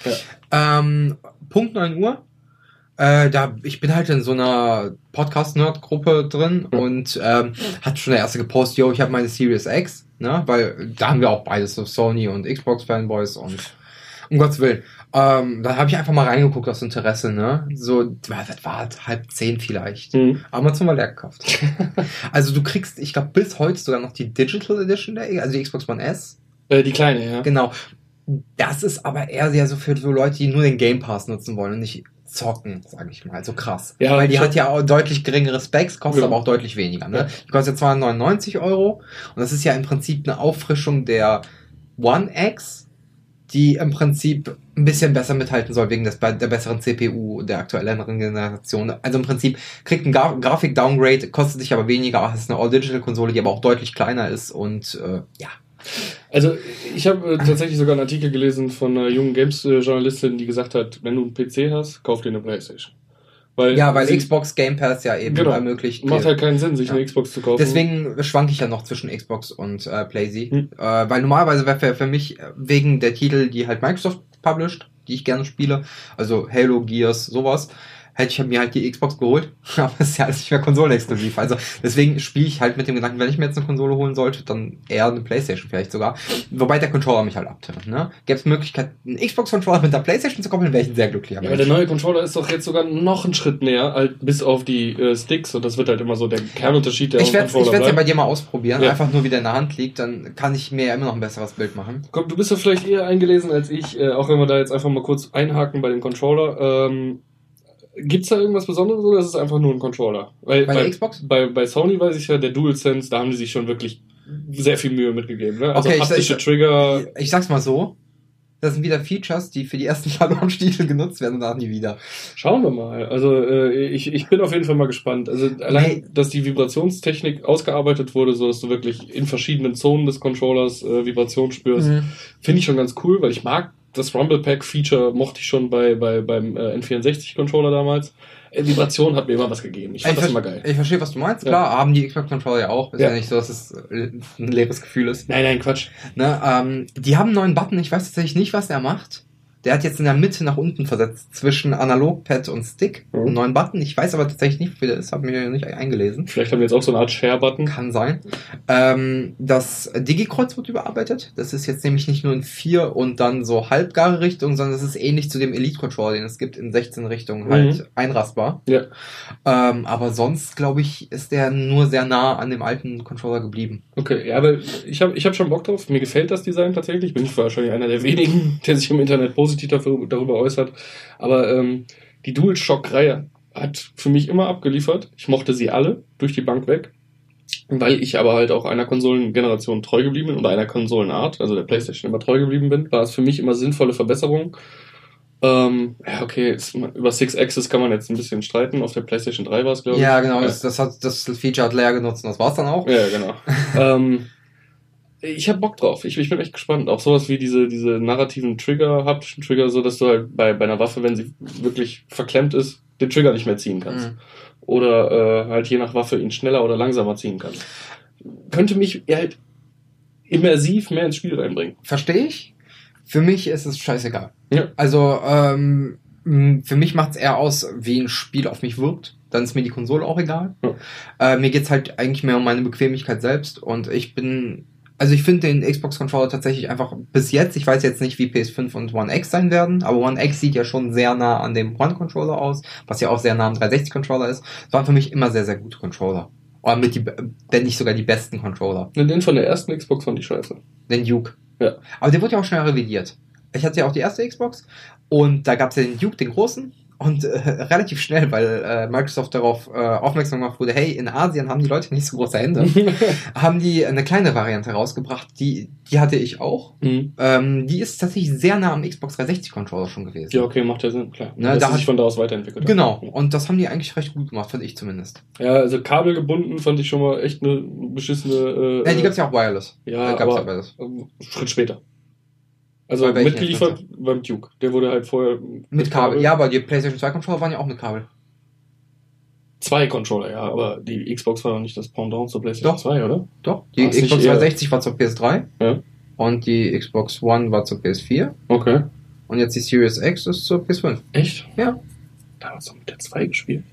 Ähm, Punkt 9 Uhr. Äh, da, ich bin halt in so einer Podcast-Nerd-Gruppe drin Ja. und ähm, hat schon der erste gepostet, yo, ich habe meine Series X, ne? Weil da haben wir auch beides, so Sony und Xbox-Fanboys und um Gottes Willen. Ähm, da habe ich einfach mal reingeguckt aus Interesse, ne? So, das war halt halb zehn vielleicht. Hm. Amazon war leer gekauft. [LAUGHS] also du kriegst, ich glaube, bis heute sogar noch die Digital Edition der, also die Xbox One S. Äh, die kleine, ja. Genau. Das ist aber eher sehr so für so Leute, die nur den Game Pass nutzen wollen und nicht zocken, sage ich mal. So krass. Ja, Weil die hat ja auch deutlich geringere Specs, kostet Ja. aber auch deutlich weniger. Ne? Die kostet ja 299 Euro und das ist ja im Prinzip eine Auffrischung der One X, die im Prinzip ein bisschen besser mithalten soll wegen des, der besseren CPU der aktuelleren Generation. Also im Prinzip kriegt ein Gra Grafik-Downgrade, kostet sich aber weniger, es ist eine All-Digital-Konsole, die aber auch deutlich kleiner ist und äh, ja. Also ich habe äh, tatsächlich sogar einen Artikel gelesen von einer jungen Games-Journalistin, die gesagt hat, wenn du einen PC hast, kauf dir eine Playstation. Weil Ja, weil Xbox Game Pass ja eben Genau. ermöglicht. macht halt keinen Sinn, sich Ja. eine Xbox zu kaufen. Deswegen schwank ich ja noch zwischen Xbox und äh, PlayZ. Hm. Äh, weil normalerweise wäre für, für mich wegen der Titel, die halt Microsoft published, die ich gerne spiele, also Halo, Gears, sowas, hätte ich mir halt die Xbox geholt, [LAUGHS] aber es ist ja alles nicht mehr konsolenexklusiv. Also deswegen spiele ich halt mit dem Gedanken, wenn ich mir jetzt eine Konsole holen sollte, dann eher eine Playstation vielleicht sogar. Wobei der Controller mich halt abtönt. Ne? Gäbe es Möglichkeit, einen Xbox-Controller mit der Playstation zu koppeln, wäre ich ein sehr glücklicher Ja, aber der neue Controller ist doch jetzt sogar noch einen Schritt näher, halt bis auf die äh, Sticks und das wird halt immer so der Kernunterschied der Ich werde es ja bleiben. bei dir mal ausprobieren, Ja. einfach nur wie der in der Hand liegt, dann kann ich mir immer noch ein besseres Bild machen. Komm, du bist ja vielleicht eher eingelesen als ich, äh, auch wenn wir da jetzt einfach mal kurz einhaken bei dem Controller. Ähm, gibt's da irgendwas Besonderes oder ist es einfach nur ein Controller? Weil, Bei der Xbox? Bei, bei Sony weiß ich ja, der DualSense, da haben die sich schon wirklich sehr viel Mühe mitgegeben. Ne? Also Okay, ich- haptische ich- Trigger. Ich sag's mal so, das sind wieder Features, die für die ersten [LAUGHS] Ballonstiefel genutzt werden und dann nie wieder. Schauen wir mal. Also äh, ich, ich bin auf jeden Fall mal gespannt. Also allein, Nee. dass die Vibrationstechnik ausgearbeitet wurde, so dass du wirklich in verschiedenen Zonen des Controllers äh, Vibration spürst, Mhm. finde ich schon ganz cool, weil ich mag das Rumble Pack Feature mochte ich schon bei, bei beim äh, N64 Controller damals. Äh, Vibration hat mir immer was gegeben. Ich fand ich, das immer geil. ich verstehe, was du meinst. Ja. Klar, haben die Xbox Controller ja auch. Ist ja, Ja. nicht so, dass es äh, ein leeres Gefühl ist. Nein, nein, Quatsch. Ne, ähm, die haben einen neuen Button. Ich weiß tatsächlich nicht, was der macht. Der hat jetzt in der Mitte nach unten versetzt zwischen Analogpad und Stick. Mhm. Einen neuen Button. Ich weiß aber tatsächlich nicht, wie der ist. Habe mir nicht eingelesen. Vielleicht haben wir jetzt auch so eine Art Share-Button. Kann sein. Ähm, das Digi-Kreuz wird überarbeitet. Das ist jetzt nämlich nicht nur in vier und dann so halbgare Richtung, sondern es ist ähnlich zu dem Elite-Controller, den es gibt in 16 Richtungen halt Mhm. einrastbar. Ja. Ähm, aber sonst, glaube ich, ist der nur sehr nah an dem alten Controller geblieben. Okay, ja, aber ich habe ich hab schon Bock drauf. Mir gefällt das Design tatsächlich. Bin ich wahrscheinlich einer der wenigen, [LAUGHS] der sich im Internet positiv dafür, darüber äußert. Aber ähm, die DualShock-Reihe hat für mich immer abgeliefert. Ich mochte sie alle durch die Bank weg. Weil ich aber halt auch einer Konsolengeneration treu geblieben bin oder einer Konsolenart, also der PlayStation immer treu geblieben bin, war es für mich immer sinnvolle Verbesserung. Ähm, ja, okay, es, über Six Axis kann man jetzt ein bisschen streiten. Auf der PlayStation 3 war es, glaube ich. Ja, genau. Ja. Das, das, hat, das Feature hat Leia genutzt und das war's dann auch. Ja, genau. [LAUGHS] ähm, ich habe Bock drauf. Ich, ich bin echt gespannt. Auch sowas wie diese, diese narrativen Trigger, haptischen Trigger, so dass du halt bei, bei einer Waffe, wenn sie wirklich verklemmt ist, den Trigger nicht mehr ziehen kannst. Mhm. Oder äh, halt je nach Waffe ihn schneller oder langsamer ziehen kannst. Könnte mich halt immersiv mehr ins Spiel reinbringen. Verstehe ich. Für mich ist es scheißegal. Ja. Also, ähm, für mich macht's eher aus, wie ein Spiel auf mich wirkt. Dann ist mir die Konsole auch egal. Ja. Äh, mir geht's halt eigentlich mehr um meine Bequemlichkeit selbst. Und ich bin, also ich finde den Xbox-Controller tatsächlich einfach bis jetzt, ich weiß jetzt nicht, wie PS5 und One X sein werden, aber One X sieht ja schon sehr nah an dem One-Controller aus, was ja auch sehr nah am 360-Controller ist. Das waren für mich immer sehr, sehr gute Controller. Oder mit die, wenn nicht sogar die besten Controller. Den von der ersten Xbox fand ich scheiße. Den Duke. Ja. Aber der wurde ja auch schnell revidiert. Ich hatte ja auch die erste Xbox und da gab es ja den Duke, den großen. Und äh, relativ schnell, weil äh, Microsoft darauf äh, aufmerksam gemacht wurde, hey, in Asien haben die Leute nicht so große Hände, [LAUGHS] haben die eine kleine Variante rausgebracht, die, die hatte ich auch. Mhm. Ähm, die ist tatsächlich sehr nah am Xbox 360 Controller schon gewesen. Ja, okay, macht ja Sinn, klar. Na, Dass da hat- sich von da aus weiterentwickelt. Genau, und das haben die eigentlich recht gut gemacht, fand ich zumindest. Ja, also kabelgebunden fand ich schon mal echt eine beschissene. Äh, Ja, die gab's ja auch wireless. Ja, Da gab's aber ja ähm, Schritt später. Also Bei mitgeliefert beim Duke. Der wurde halt vorher Mit Kabel. Ja, aber die PlayStation 2 Controller waren ja auch mit Kabel. Zwei Controller, ja, aber die Xbox war doch nicht das Pendant zur PlayStation Doch. 2, oder? Doch. Die Ach, sich Xbox eher- 360 war zur PS3 Ja. und die Xbox One war zur PS4 Okay. und jetzt die Series X ist zur PS5. Echt? Ja. Damals noch mit der 2 gespielt.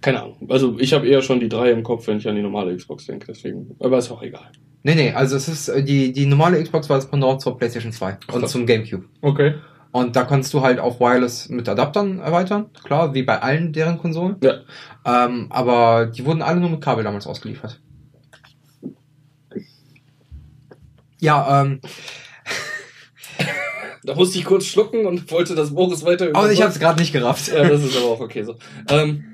Keine Ahnung. Also ich habe eher schon die 3 im Kopf, wenn ich an die normale Xbox denke, deswegen. Aber ist auch egal. Nee, nee, also es ist äh, die, die normale Xbox war das Pendant zur PlayStation 2 und Krass. zum GameCube. Okay. Und da kannst du halt auf Wireless mit Adaptern erweitern, klar, wie bei allen deren Konsolen. Ja. Ähm, aber die wurden alle nur mit Kabel damals ausgeliefert. Ja, ähm, [LAUGHS] Da musste ich kurz schlucken und wollte, dass Boris weiter aber ich habe es gerade nicht gerafft. Ja, das ist aber auch okay so. Ähm,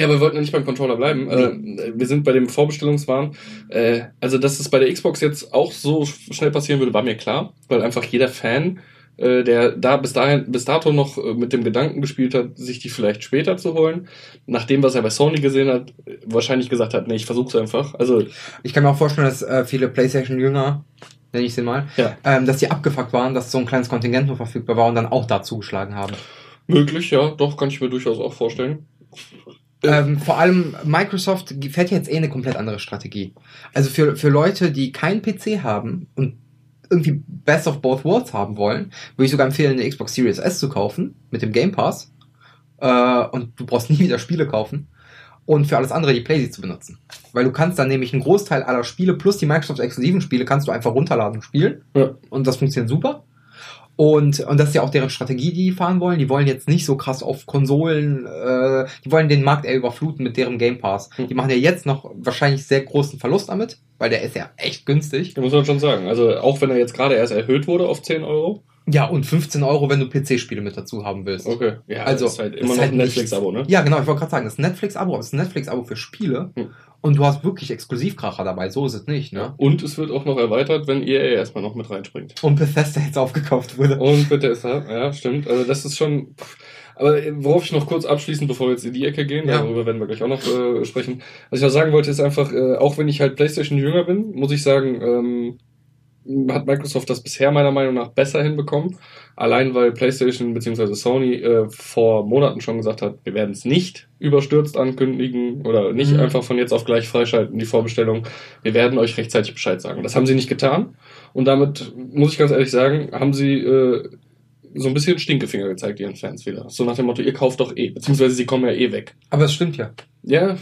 ja, aber wir wollten ja nicht beim Controller bleiben. Äh, wir sind bei dem Vorbestellungswahn. Äh, also, dass es bei der Xbox jetzt auch so sch- schnell passieren würde, war mir klar, weil einfach jeder Fan, äh, der da bis dahin, bis dato noch äh, mit dem Gedanken gespielt hat, sich die vielleicht später zu holen, nach dem, was er bei Sony gesehen hat, wahrscheinlich gesagt hat, nee, ich versuch's einfach. Also, Ich kann mir auch vorstellen, dass äh, viele PlayStation-Jünger, nenne ich sie mal, ja, ähm, dass die abgefuckt waren, dass so ein kleines Kontingent nur verfügbar war und dann auch da zugeschlagen haben. möglich, ja, doch, kann ich mir durchaus auch vorstellen. Ähm, vor allem Microsoft fährt jetzt eh eine komplett andere Strategie. Also für, für Leute, die keinen PC haben und irgendwie Best of Both Worlds haben wollen, würde ich sogar empfehlen, eine Xbox Series S zu kaufen mit dem Game Pass. äh, und du brauchst nie wieder Spiele kaufen. Und für alles andere die PlayStation zu benutzen. Weil du kannst dann nämlich einen Großteil aller Spiele plus die Microsoft-exklusiven Spiele kannst du einfach runterladen und spielen. Ja. Und das funktioniert super. Und, und das ist ja auch deren Strategie, die die fahren wollen. Die wollen jetzt nicht so krass auf Konsolen, äh, die wollen den Markt eher überfluten mit deren Game Pass. Hm. Die machen ja jetzt noch wahrscheinlich sehr großen Verlust damit, weil der ist ja echt günstig. Da muss man schon sagen. Also auch wenn er jetzt gerade erst erhöht wurde auf 10 Euro. Ja, und 15 Euro, wenn du PC-Spiele mit dazu haben willst. Okay. Ja, Also, das ist halt immer noch halt ein. Netflix-Abo, ne? Ja, genau, ich wollte gerade sagen, das ist ein Netflix-Abo, aber es ist ein Netflix-Abo für Spiele. Hm. Und du hast wirklich Exklusivkracher dabei, so ist es nicht, ne? Und es wird auch noch erweitert, wenn EA erstmal noch mit reinspringt. Und Bethesda jetzt aufgekauft wurde. Und Bethesda, ja, stimmt. Also das ist schon. Aber worauf ich noch kurz abschließend, bevor wir jetzt in die Ecke gehen, Ja. darüber werden wir gleich auch noch äh, sprechen. Was ich noch sagen wollte, ist einfach, äh, auch wenn ich halt PlayStation jünger bin, muss ich sagen, ähm, hat Microsoft das bisher meiner Meinung nach besser hinbekommen. Allein weil PlayStation bzw. Sony äh, vor Monaten schon gesagt hat, wir werden es nicht überstürzt ankündigen oder nicht Mhm. einfach von jetzt auf gleich freischalten, die Vorbestellung. Wir werden euch rechtzeitig Bescheid sagen. Das haben sie nicht getan. Und damit, muss ich ganz ehrlich sagen, haben sie äh, so ein bisschen Stinkefinger gezeigt ihren Fans wieder. So nach dem Motto, ihr kauft doch eh, beziehungsweise sie kommen ja eh weg. Aber es stimmt ja. Ja,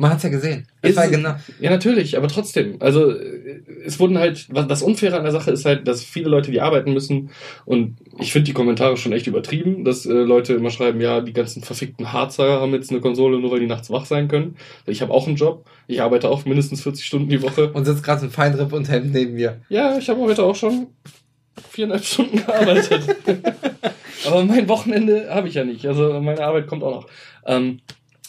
Man hat's ja gesehen. Es war genau. ja natürlich, aber trotzdem. Also äh, es wurden halt, was das Unfaire an der Sache ist halt, dass viele Leute, die arbeiten müssen und ich finde die Kommentare schon echt übertrieben, dass äh, Leute immer schreiben, ja, die ganzen verfickten Harzer haben jetzt eine Konsole, nur weil die nachts wach sein können. Ich habe auch einen Job, ich arbeite auch mindestens 40 Stunden die Woche. Und sitzt gerade ein Feinripp und Hemd neben mir. Ja, ich habe heute auch schon viereinhalb Stunden gearbeitet. [LAUGHS] aber mein Wochenende habe ich ja nicht. Also meine Arbeit kommt auch noch. Ähm,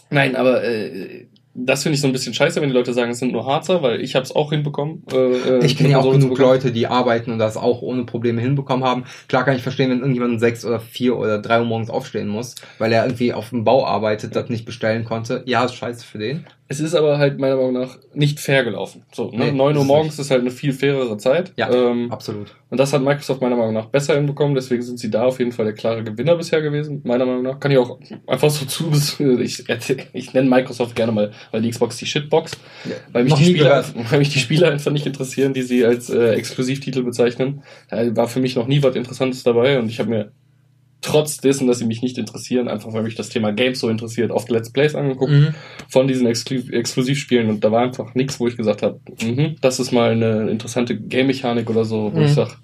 nein, aber äh, das finde ich so ein bisschen scheiße, wenn die Leute sagen, es sind nur Harzer, weil ich habe es auch hinbekommen. Äh, äh, Ich kenne ja auch genug. Leute, die arbeiten und das auch ohne Probleme hinbekommen haben. Klar kann ich verstehen, wenn irgendjemand um sechs oder vier oder drei Uhr morgens aufstehen muss, weil er irgendwie auf dem Bau arbeitet, das nicht bestellen konnte. Ja, ist scheiße für den. Es ist aber halt meiner Meinung nach nicht fair gelaufen. So, ne? Nee, 9 Uhr morgens ist halt eine viel fairere Zeit. Ja. Ähm, Absolut. Und das hat Microsoft meiner Meinung nach besser hinbekommen, deswegen sind sie da auf jeden Fall der klare Gewinner bisher gewesen, meiner Meinung nach. Kann ich auch einfach so zu, ich, ich nenne Microsoft gerne mal, weil die Xbox die Shitbox, [LAUGHS] weil mich, die Spiele, weil mich die Spiele einfach nicht interessieren, die sie als äh, Exklusivtitel bezeichnen. Da war für mich noch nie was Interessantes dabei und ich habe mir trotz dessen, dass sie mich nicht interessieren, einfach weil mich das Thema Games so interessiert, oft Let's Plays angeguckt Mhm. von diesen Exklu Exklusivspielen und da war einfach nichts, wo ich gesagt habe, mhm, das ist mal eine interessante Game-Mechanik oder so, wo Mhm. ich sag,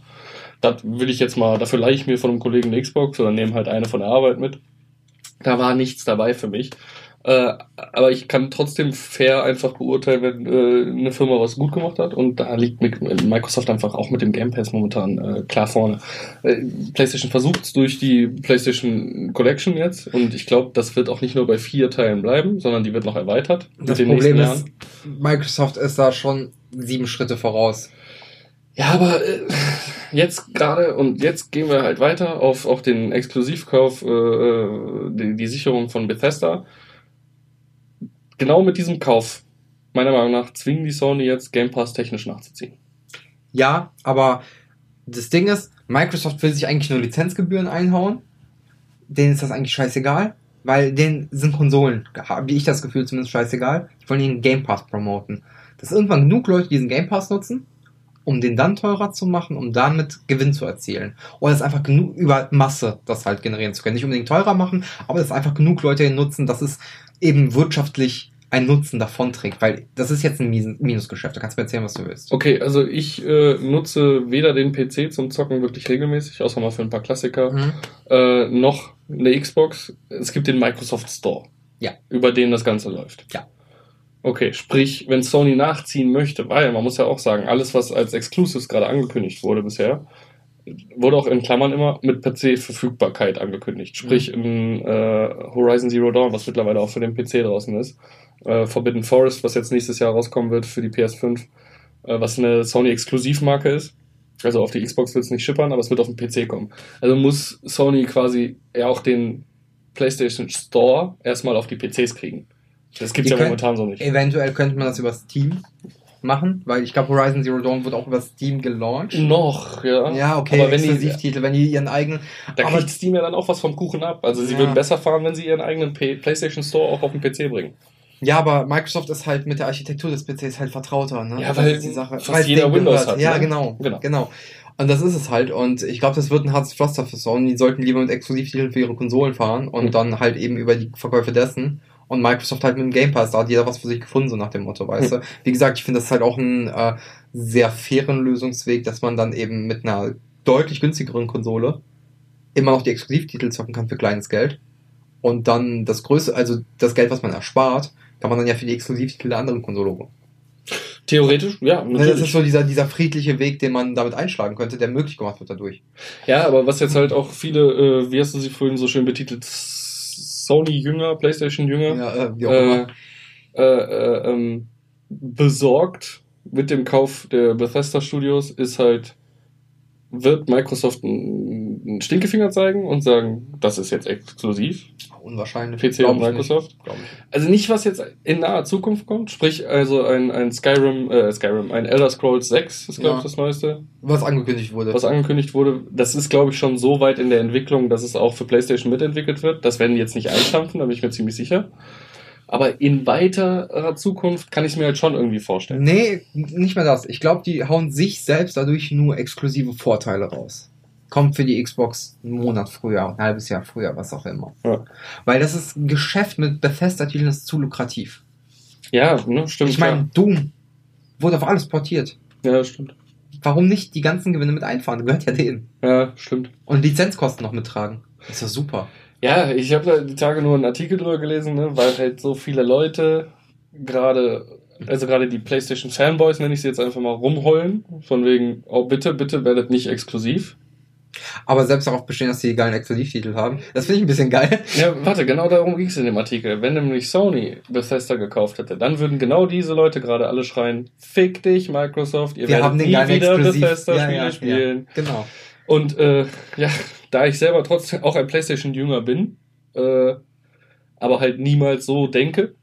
das will ich jetzt mal, dafür leihe ich mir von einem Kollegen eine Xbox oder nehme halt eine von der Arbeit mit. Da war nichts dabei für mich. Äh, aber ich kann trotzdem fair einfach beurteilen, wenn äh, eine Firma was gut gemacht hat. Und da liegt Mi- Microsoft einfach auch mit dem Game Pass momentan äh, klar vorne. Äh, PlayStation versucht es durch die PlayStation Collection jetzt. Und ich glaube, das wird auch nicht nur bei vier Teilen bleiben, sondern die wird noch erweitert. mit Das den Problem ist, Microsoft ist da schon sieben Schritte voraus. Ja, aber äh, jetzt gerade und jetzt gehen wir halt weiter auf, auf den Exklusivkauf, äh, die, die Sicherung von Bethesda. Genau mit diesem Kauf, meiner Meinung nach, zwingen die Sony jetzt Game Pass technisch nachzuziehen. Ja, aber das Ding ist, Microsoft will sich eigentlich nur Lizenzgebühren einhauen. Denen ist das eigentlich scheißegal, weil denen sind Konsolen, habe ich das Gefühl zumindest scheißegal. Die wollen den Game Pass promoten. Dass irgendwann genug Leute diesen Game Pass nutzen, um den dann teurer zu machen, um damit Gewinn zu erzielen. Oder es einfach genug über Masse das halt generieren zu können. Nicht unbedingt teurer machen, aber dass einfach genug Leute nutzen, dass es eben wirtschaftlich einen Nutzen davonträgt. Weil das ist jetzt ein Minus- Minusgeschäft. Da kannst du mir erzählen, was du willst. Okay, also ich äh, nutze weder den PC zum Zocken wirklich regelmäßig, außer mal für ein paar Klassiker, Mhm. äh, noch eine Xbox. Es gibt den Microsoft Store. Ja. Über den das Ganze läuft. Ja. Okay, sprich, wenn Sony nachziehen möchte, weil man muss ja auch sagen, alles, was als Exclusives gerade angekündigt wurde bisher, wurde auch in Klammern immer mit PC-Verfügbarkeit angekündigt. Sprich, in äh, Horizon Zero Dawn, was mittlerweile auch für den PC draußen ist, äh, Forbidden Forest, was jetzt nächstes Jahr rauskommen wird für die PS5, äh, was eine Sony-Exklusivmarke ist. Also auf die Xbox wird es nicht schippern, aber es wird auf den PC kommen. Also muss Sony quasi ja auch den PlayStation Store erstmal auf die PCs kriegen. Das gibt's Die ja momentan so nicht. Eventuell könnte man das über Steam machen, weil ich glaube, Horizon Zero Dawn wird auch über Steam gelauncht. Noch, ja. Ja, okay, Aber wenn die, Exklusivtitel, wenn die ihren eigenen. da aber- kriegt Steam ja dann auch was vom Kuchen ab. Also sie Ja. würden besser fahren, wenn sie ihren eigenen PlayStation Store auch auf den PC bringen. Ja, aber Microsoft ist halt mit der Architektur des PCs halt vertrauter, ne? Ja, Das weil die Sache. fast Weil es jeder Windows gehört. hat, Ja, ne? genau, Genau. genau. Und das ist es halt. Und ich glaube, das wird ein hartes Pflaster für Sony. Die sollten lieber mit Exklusivtiteln für ihre Konsolen fahren und Mhm. dann halt eben über die Verkäufe dessen. Und Microsoft halt mit dem Game Pass, da hat jeder was für sich gefunden, so nach dem Motto, weißt du. Wie gesagt, ich finde das halt auch ein äh, sehr fairen Lösungsweg, dass man dann eben mit einer deutlich günstigeren Konsole immer noch die Exklusivtitel zocken kann für kleines Geld. Und dann das größte, also das Geld, was man erspart, kann man dann ja für die Exklusivtitel der anderen Konsole Theoretisch, ja, Ne, Das natürlich. ist so dieser, dieser friedliche Weg, den man damit einschlagen könnte, der möglich gemacht wird dadurch. Ja, aber was jetzt halt auch viele, äh, wie hast du sie vorhin so schön betitelt, Sony-Jünger, Playstation-Jünger, Ja, äh, äh, äh, äh, ähm, besorgt mit dem Kauf der Bethesda Studios ist halt, wird Microsoft einen einen Stinkefinger zeigen und sagen, das ist jetzt exklusiv, Unwahrscheinlich. PC Glaub und nicht. Microsoft. Ich. Also nicht, was jetzt in naher Zukunft kommt, sprich also ein, ein Skyrim, äh, Skyrim, ein Elder Scrolls 6 ist, glaube ich, Ja. das neueste, Was angekündigt wurde. was angekündigt wurde. Das ist, glaube ich, schon so weit in der Entwicklung, dass es auch für PlayStation mitentwickelt wird. Das werden die jetzt nicht einstampfen, da bin ich mir ziemlich sicher. Aber in weiterer Zukunft kann ich es mir halt schon irgendwie vorstellen. Nee, nicht mehr das. Ich glaube, die hauen sich selbst dadurch nur exklusive Vorteile raus. Kommt für die Xbox einen Monat früher, ein halbes Jahr früher, was auch immer. Ja. Weil das ist ein Geschäft mit Bethesda-Titeln, ist zu lukrativ. Ja, ne, stimmt. ich meine, Doom wurde auf alles portiert. ja, stimmt. Warum nicht die ganzen Gewinne mit einfahren? Gehört ja denen. Ja, stimmt. Und Lizenzkosten noch mittragen. Ist doch super. Ja, ich habe da die Tage nur einen Artikel drüber gelesen, ne, weil halt so viele Leute gerade, also gerade die PlayStation Fanboys, nenne ich sie jetzt einfach mal, rumheulen. Von wegen, oh bitte, bitte werdet nicht exklusiv. Aber selbst darauf bestehen, dass sie geilen Exklusivtitel haben. Das finde ich ein bisschen geil. Ja, warte, genau darum ging es in dem Artikel. Wenn nämlich Sony Bethesda gekauft hätte, dann würden genau diese Leute gerade alle schreien, fick dich, Microsoft, ihr Wir werdet nie wieder. Bethesda-Spiele spielen. Genau. Und äh, ja, [LAUGHS] da ich selber trotzdem auch ein PlayStation-Jünger bin, äh, aber halt niemals so denke,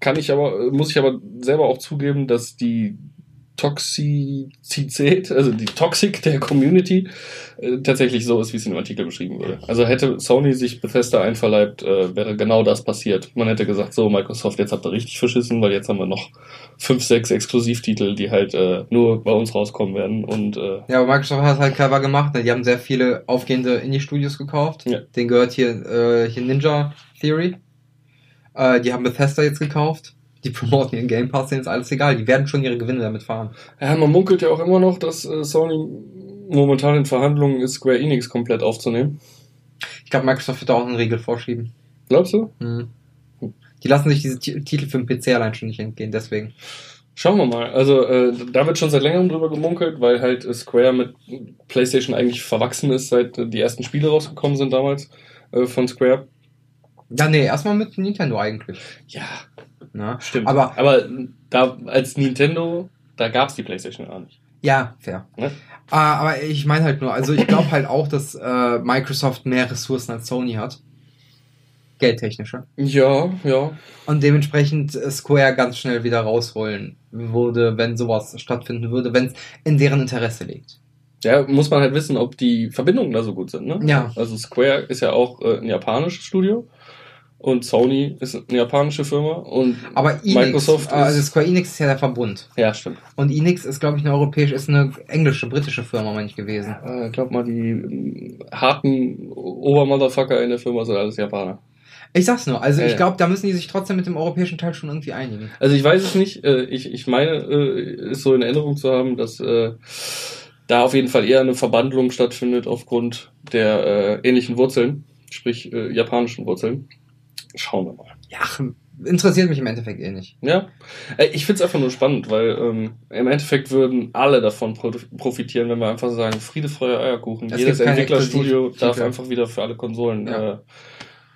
kann ich aber, muss ich aber selber auch zugeben, dass die Toxizität, also die Toxik der Community, äh, tatsächlich so ist, wie es in dem Artikel beschrieben wurde. Also hätte Sony sich Bethesda einverleibt, äh, wäre genau das passiert. Man hätte gesagt, so Microsoft, jetzt habt ihr richtig verschissen, weil jetzt haben wir noch fünf, sechs Exklusivtitel, die halt äh, nur bei uns rauskommen werden und äh, Ja, aber Microsoft hat es halt clever gemacht. Ne? Die haben sehr viele aufgehende Indie-Studios gekauft. Ja. Den gehört hier, äh, hier Ninja Theory. Äh, die haben Bethesda jetzt gekauft. Die promoten ihren Game Pass, denen ist alles egal. Die werden schon ihre Gewinne damit fahren. Ja, man munkelt ja auch immer noch, dass äh, Sony momentan in Verhandlungen ist, Square Enix komplett aufzunehmen. Ich glaube, Microsoft wird da auch einen Riegel vorschieben. Glaubst du? Hm. Die lassen sich diese Ti- Titel für den PC allein schon nicht entgehen, deswegen. Schauen wir mal. Also äh, da wird schon seit längerem drüber gemunkelt, weil halt äh, Square mit PlayStation eigentlich verwachsen ist, seit äh, die ersten Spiele rausgekommen sind damals äh, von Square. Ja, nee, erstmal mit Nintendo eigentlich. Ja, Ne? stimmt. Aber- aber da als Nintendo, da gab's die PlayStation gar nicht. Ja, fair. Ne? Ah, aber ich meine halt nur, also ich glaube halt auch, dass äh, Microsoft mehr Ressourcen als Sony hat. Geldtechnische. Ja, ja. Und dementsprechend äh, Square ganz schnell wieder rausholen würde, wenn sowas stattfinden würde, wenn es in deren Interesse liegt. Ja, muss man halt wissen, ob die Verbindungen da so gut sind, ne? Ja. Also Square ist ja auch äh, ein japanisches Studio und Sony ist eine japanische Firma und Aber Enix, Microsoft äh, also ist- Square Enix ist ja der Verbund. ja, stimmt. Und Enix ist, glaube ich, eine europäische, ist eine englische, britische Firma, meine ich, gewesen. Äh, glaub mal, die ähm, harten Obermotherfucker in der Firma sind alles Japaner. Ich sag's nur, also Ja, ich ja. glaube, da müssen die sich trotzdem mit dem europäischen Teil schon irgendwie einigen. Also ich weiß es nicht. Äh, ich, ich meine, äh, ist so in Erinnerung zu haben, dass äh, da auf jeden Fall eher eine Verbandlung stattfindet aufgrund der äh, ähnlichen Wurzeln, sprich äh, japanischen Wurzeln. Schauen wir mal. Ja, interessiert mich im Endeffekt eh nicht. Ja, Äh, ich find's einfach nur spannend, weil ähm, im Endeffekt würden alle davon pro profitieren, wenn wir einfach sagen, Friede, Freude, Eierkuchen. Es Jedes Entwicklerstudio darf einfach wieder für alle Konsolen. Ja. Äh,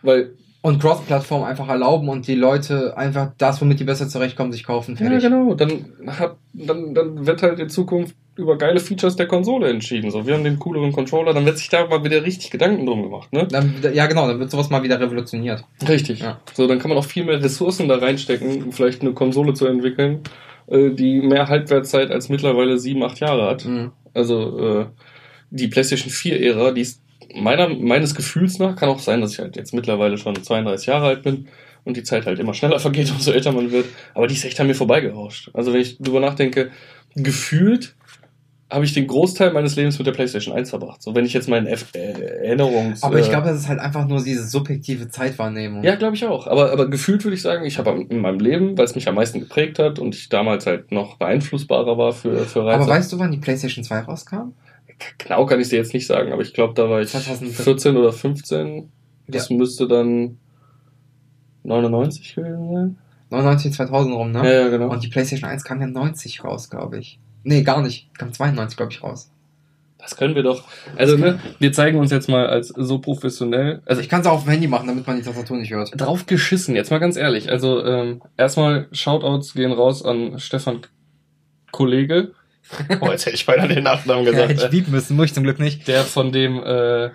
weil Und Cross-Plattform einfach erlauben und die Leute einfach das, womit die besser zurechtkommen, sich kaufen. Ja, Fertig. genau. Dann, hat, dann, dann wird halt in Zukunft über geile Features der Konsole entschieden. So, wir haben den cooleren Controller, dann wird sich da mal wieder richtig Gedanken drum gemacht, ne? Dann, ja, genau, dann wird sowas mal wieder revolutioniert. Richtig. Ja. So, dann kann man auch viel mehr Ressourcen da reinstecken, um vielleicht eine Konsole zu entwickeln, äh, die mehr Halbwertszeit als mittlerweile sieben, acht Jahre hat. Mhm. Also äh, die PlayStation 4-Ära, die ist meiner, meines Gefühls nach, kann auch sein, dass ich halt jetzt mittlerweile schon 32 Jahre alt bin und die Zeit halt immer schneller [LAUGHS] vergeht, umso älter man wird. Aber die ist echt an mir vorbeigerauscht. Also wenn ich drüber nachdenke, gefühlt habe ich den Großteil meines Lebens mit der PlayStation 1 verbracht. So, wenn ich jetzt meinen F äh, Erinnerungs... Aber ich äh, glaube, das ist halt einfach nur diese subjektive Zeitwahrnehmung. Ja, glaube ich auch. Aber, aber gefühlt würde ich sagen, ich habe in meinem Leben, weil es mich am meisten geprägt hat und ich damals halt noch beeinflussbarer war für, für Reize. Aber weißt du, wann die PlayStation 2 rauskam? Genau kann ich dir jetzt nicht sagen, aber ich glaube, da war ich 2014 14 oder 15. Das müsste dann 99 gewesen sein. 99, 2000 rum, ne? Ja, ja, genau. Und die PlayStation 1 kam ja 90 raus, glaube ich. Nee, gar nicht. Kam 92, glaube ich, raus. Das können wir doch. Also, ne, wir zeigen uns jetzt mal als so professionell. Also Also, ich kann es auch auf dem Handy machen, damit man die Tastatur nicht hört. drauf geschissen, jetzt mal ganz ehrlich. Also, ähm, erstmal Shoutouts gehen raus an Stefan Kollege. [LAUGHS] Oh, jetzt hätte ich beinahe den Nachnamen Ja, gesagt. hätte ich bieten müssen, muss ich zum Glück nicht. der von dem äh,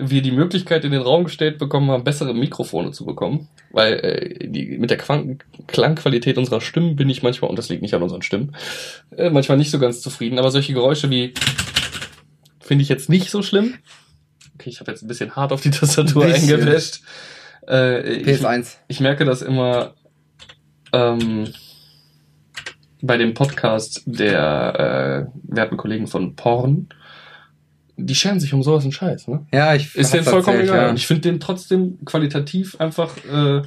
wir die Möglichkeit in den Raum gestellt bekommen haben, bessere Mikrofone zu bekommen. Weil äh, die, mit der Quang Klangqualität unserer Stimmen bin ich manchmal, und das liegt nicht an unseren Stimmen, äh, manchmal nicht so ganz zufrieden. Aber solche Geräusche wie finde ich jetzt nicht so schlimm. Okay, ich habe jetzt ein bisschen hart auf die Tastatur Ein eingewäscht. Äh, ich, PS1. ich merke das immer ähm, bei dem Podcast der äh, werten Kollegen von Porn. Die scheren sich um sowas einen Scheiß, ne? Ja, ich Ist denen vollkommen egal. ja. Und ich finde den trotzdem qualitativ einfach äh,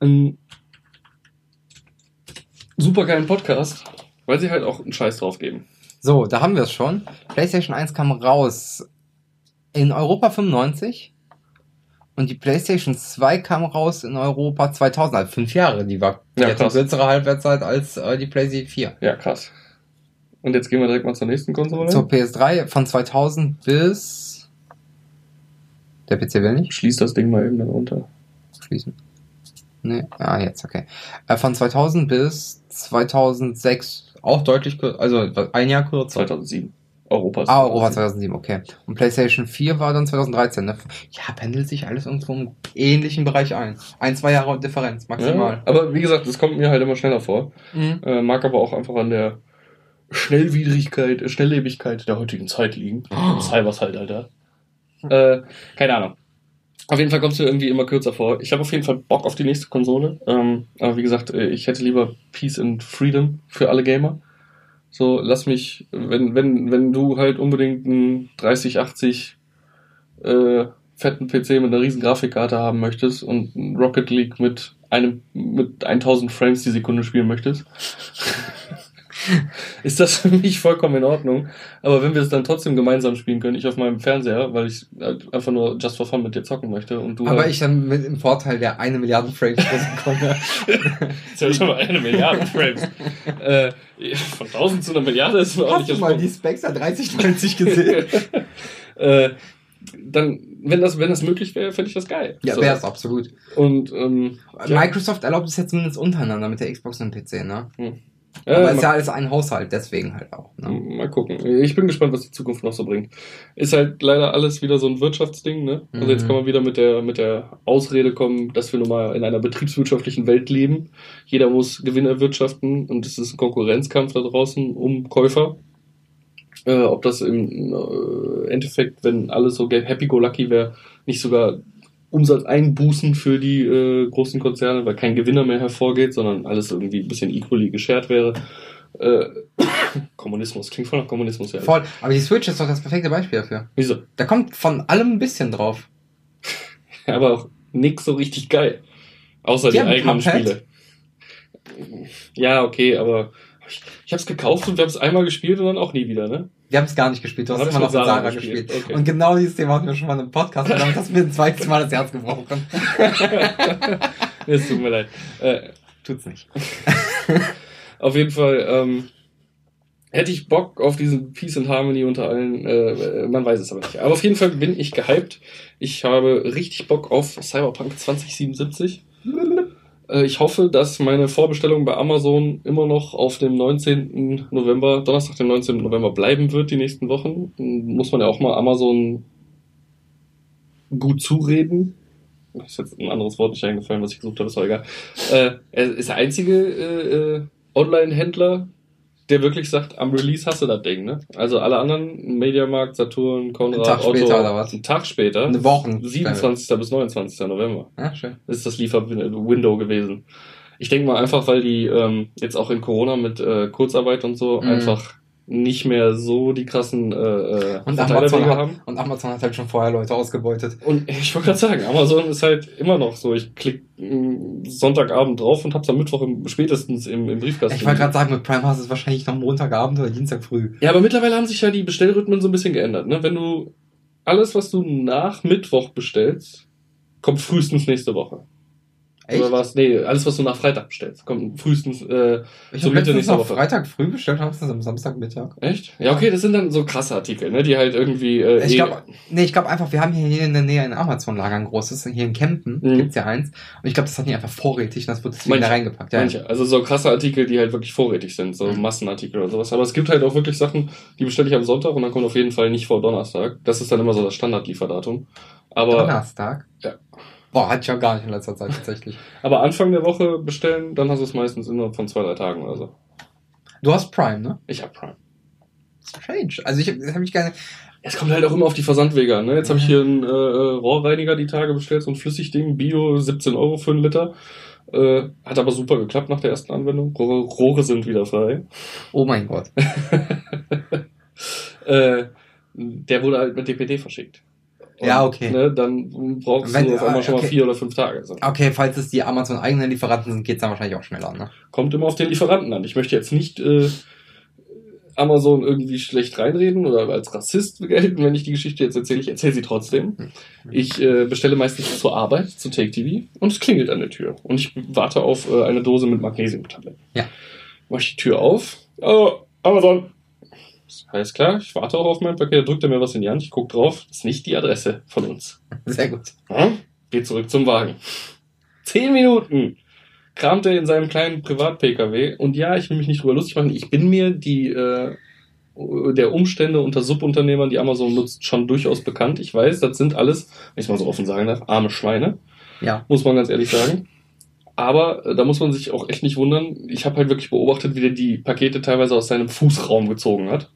einen supergeilen Podcast, weil sie halt auch einen Scheiß drauf geben. So, da haben wir es schon. PlayStation 1 kam raus in Europa 95 und die PlayStation 2 kam raus in Europa 2000, also fünf Jahre. Die war die Ja, krass. kürzere Halbwertszeit als äh, die PlayStation 4. Ja, krass. Und jetzt gehen wir direkt mal zur nächsten Konsole. Zur PS3 von 2000 bis der PC will nicht Schließ das Ding mal eben dann runter. schließen. Nee, ah, jetzt, okay. Äh, von 2000 bis 2006 auch deutlich kürzer, also ein Jahr kürzer. 2007. Europa. Ah, Europa 2007, okay. Und PlayStation 4 war dann 2013, ne? Ja, pendelt sich alles irgendwo im ähnlichen Bereich ein. Ein, zwei Jahre Differenz, Ja, maximal. aber wie gesagt, das kommt mir halt immer schneller vor. Mhm. Äh, mag aber auch einfach an der Schnellwidrigkeit, äh, Schnelllebigkeit der heutigen Zeit liegen. Oh. Cybers halt, Alter. Äh, keine Ahnung. Auf jeden Fall kommst du irgendwie immer kürzer vor. Ich habe auf jeden Fall Bock auf die nächste Konsole. Ähm, aber wie gesagt, äh, ich hätte lieber Peace and Freedom für alle Gamer. So, lass mich, wenn, wenn, wenn du halt unbedingt einen 3080 äh, fetten PC mit einer riesen Grafikkarte haben möchtest und ein Rocket League mit einem mit 1000 Frames die Sekunde spielen möchtest, [LAUGHS] [LAUGHS] ist das für mich vollkommen in Ordnung. Aber wenn wir es dann trotzdem gemeinsam spielen können, ich auf meinem Fernseher, weil ich halt einfach nur just for fun mit dir zocken möchte und du Aber halt, ich dann mit dem Vorteil der eine Milliarde Frames Sekunde. [LAUGHS] ist ja schon mal eine Milliarde Frames. äh, von 1000 zu einer Milliarde ist ein Hast du mal die Spectre 3090 gesehen? [LAUGHS] äh, dann, wenn das, wenn das möglich wäre, fände ich das geil. ja, So. wäre es absolut. Und ähm, ja. Microsoft erlaubt es jetzt zumindest untereinander mit der Xbox und dem PC, ne? Ja, Aber ist ja alles ein Haushalt, deswegen halt auch. Ne? mal gucken. Ich bin gespannt, was die Zukunft noch so bringt. Ist halt leider alles wieder so ein Wirtschaftsding, ne? Also Mhm. jetzt kann man wieder mit der, mit der Ausrede kommen, dass wir nun mal in einer betriebswirtschaftlichen Welt leben. Jeder muss Gewinn erwirtschaften und es ist ein Konkurrenzkampf da draußen um Käufer. Äh, ob das im äh, Endeffekt, wenn alles so happy-go-lucky wäre, nicht sogar Umsatzeinbußen für die äh, großen Konzerne, weil kein Gewinner mehr hervorgeht, sondern alles irgendwie ein bisschen equally geshared wäre. Äh, [COUGHS] Kommunismus, klingt voll nach Kommunismus, ja. Voll. Aber die Switch ist doch das perfekte Beispiel dafür. Wieso? Da kommt von allem ein bisschen drauf. [LAUGHS] Aber auch nix so richtig geil. Außer die, Die eigenen Cuphead. Spiele. Ja, okay, aber ich, ich habe es gekauft und wir haben es einmal gespielt und dann auch nie wieder, ne? Wir haben es gar nicht gespielt, du hast immer noch mit mit Sarah Sarah gespielt. gespielt. Okay. Und genau dieses Thema hatten wir schon mal im Podcast und damit hast du mir ein zweites Mal das Herz gebrochen. [LAUGHS] Es tut mir leid. Äh, Tut's nicht. [LAUGHS] auf jeden Fall ähm, hätte ich Bock auf diesen Peace and Harmony unter allen. Äh, man weiß es aber nicht. Aber auf jeden Fall bin ich gehypt. Ich habe richtig Bock auf Cyberpunk 2077. Äh, Ich hoffe, dass meine Vorbestellung bei Amazon immer noch auf dem 19. November, Donnerstag, dem 19. November bleiben wird, die nächsten Wochen. Muss man ja auch mal Amazon gut zureden. Ist jetzt ein anderes Wort nicht eingefallen, was ich gesucht habe, ist auch egal. Äh, er ist der einzige äh, äh, Online-Händler, der wirklich sagt, am Release hast du das Ding, ne? Also alle anderen, Mediamarkt, Saturn, Konrad, Einen Tag Otto, später oder was? einen Tag später, Eine Woche. 27. bis 29. November Ja, schön. ist das Lieferwindow gewesen. Ich denke mal einfach, weil die ähm, jetzt auch in Corona mit äh, Kurzarbeit und so Mhm. einfach nicht mehr so die krassen äh, äh, Und Amazon, haben. hat, und Amazon hat halt schon vorher Leute ausgebeutet. Und ich wollte gerade sagen, Amazon ist halt immer noch so. Ich klicke Sonntagabend drauf und hab's am Mittwoch im, spätestens im, im Briefkasten. Ich wollte gerade sagen, mit Prime hast du es wahrscheinlich noch Montagabend oder Dienstag früh. ja, aber mittlerweile haben sich ja die Bestellrhythmen so ein bisschen geändert. Ne? Wenn du alles, was du nach Mittwoch bestellst, kommt frühestens nächste Woche. Echt? Oder was? Nee, alles, was du nach Freitag bestellst, kommt frühestens. Äh, Ich habe Mitte nächster Woche. Freitag früh bestellt, hab's das am Samstagmittag. echt? Ja, okay, das sind dann so krasse Artikel, ne? Die halt irgendwie. Äh, Ich eh- glaube, nee, ich glaube einfach, wir haben hier, hier in der Nähe ein Amazon-Lager, ein großes, hier in Kempen Mhm. gibt's ja eins. Und ich glaube, das hat die einfach vorrätig und das wird deswegen Manche. da reingepackt. Ja. Manche. Also so krasse Artikel, die halt wirklich vorrätig sind, so Mhm. Massenartikel oder sowas. Aber es gibt halt auch wirklich Sachen, die bestelle ich am Sonntag und dann kommt auf jeden Fall nicht vor Donnerstag. Das ist dann immer so das Standardlieferdatum. Aber, Donnerstag? Ja. Boah, hatte ich auch gar nicht in letzter Zeit tatsächlich. [LAUGHS] aber Anfang der Woche bestellen, dann hast du es meistens innerhalb von zwei, drei Tagen oder so. Du hast Prime, ne? Ich hab Prime. Strange. Also ich habe hab ich gerne. Es kommt halt auch immer auf die Versandwege an. Ne? Jetzt habe ich Ja. hier einen äh, äh, Rohrreiniger die Tage bestellt, so ein Flüssigding, Bio, 17 Euro für einen Liter. Äh, hat aber super geklappt nach der ersten Anwendung. Rohre, Rohre sind wieder frei. Oh mein Gott. [LAUGHS] äh, der wurde halt mit DPD verschickt. Und, Ja, okay. Ne, dann brauchst Wenn- du auf einmal schon mal okay. vier oder fünf Tage. So. Okay, falls es die Amazon eigenen Lieferanten sind, geht's dann wahrscheinlich auch schneller, ne? Kommt immer auf den Lieferanten an. Ich möchte jetzt nicht äh, Amazon irgendwie schlecht reinreden oder als Rassist gelten, wenn ich die Geschichte jetzt erzähle. Ich erzähle sie trotzdem. Ich äh, bestelle meistens zur Arbeit, zu Take TV und es klingelt an der Tür. Und ich warte auf äh, eine Dose mit Magnesiumtabletten. Ja. Mach ich die Tür auf. Oh, Amazon. Alles klar, ich warte auch auf mein Paket. Da drückt er mir was in die Hand. Ich guck drauf. Das ist nicht die Adresse von uns. [LAUGHS] Sehr gut. Ja? Geht zurück zum Wagen. Zehn Minuten kramt er in seinem kleinen Privat-Pkw. Und ja, ich will mich nicht drüber lustig machen. Ich bin mir die, äh, der Umstände unter Subunternehmern, die Amazon nutzt, schon durchaus bekannt. Ich weiß, das sind alles, wenn ich mal so offen sagen darf, arme Schweine. Ja. Muss man ganz ehrlich sagen. Aber äh, da muss man sich auch echt nicht wundern. Ich habe halt wirklich beobachtet, wie der die Pakete teilweise aus seinem Fußraum gezogen hat.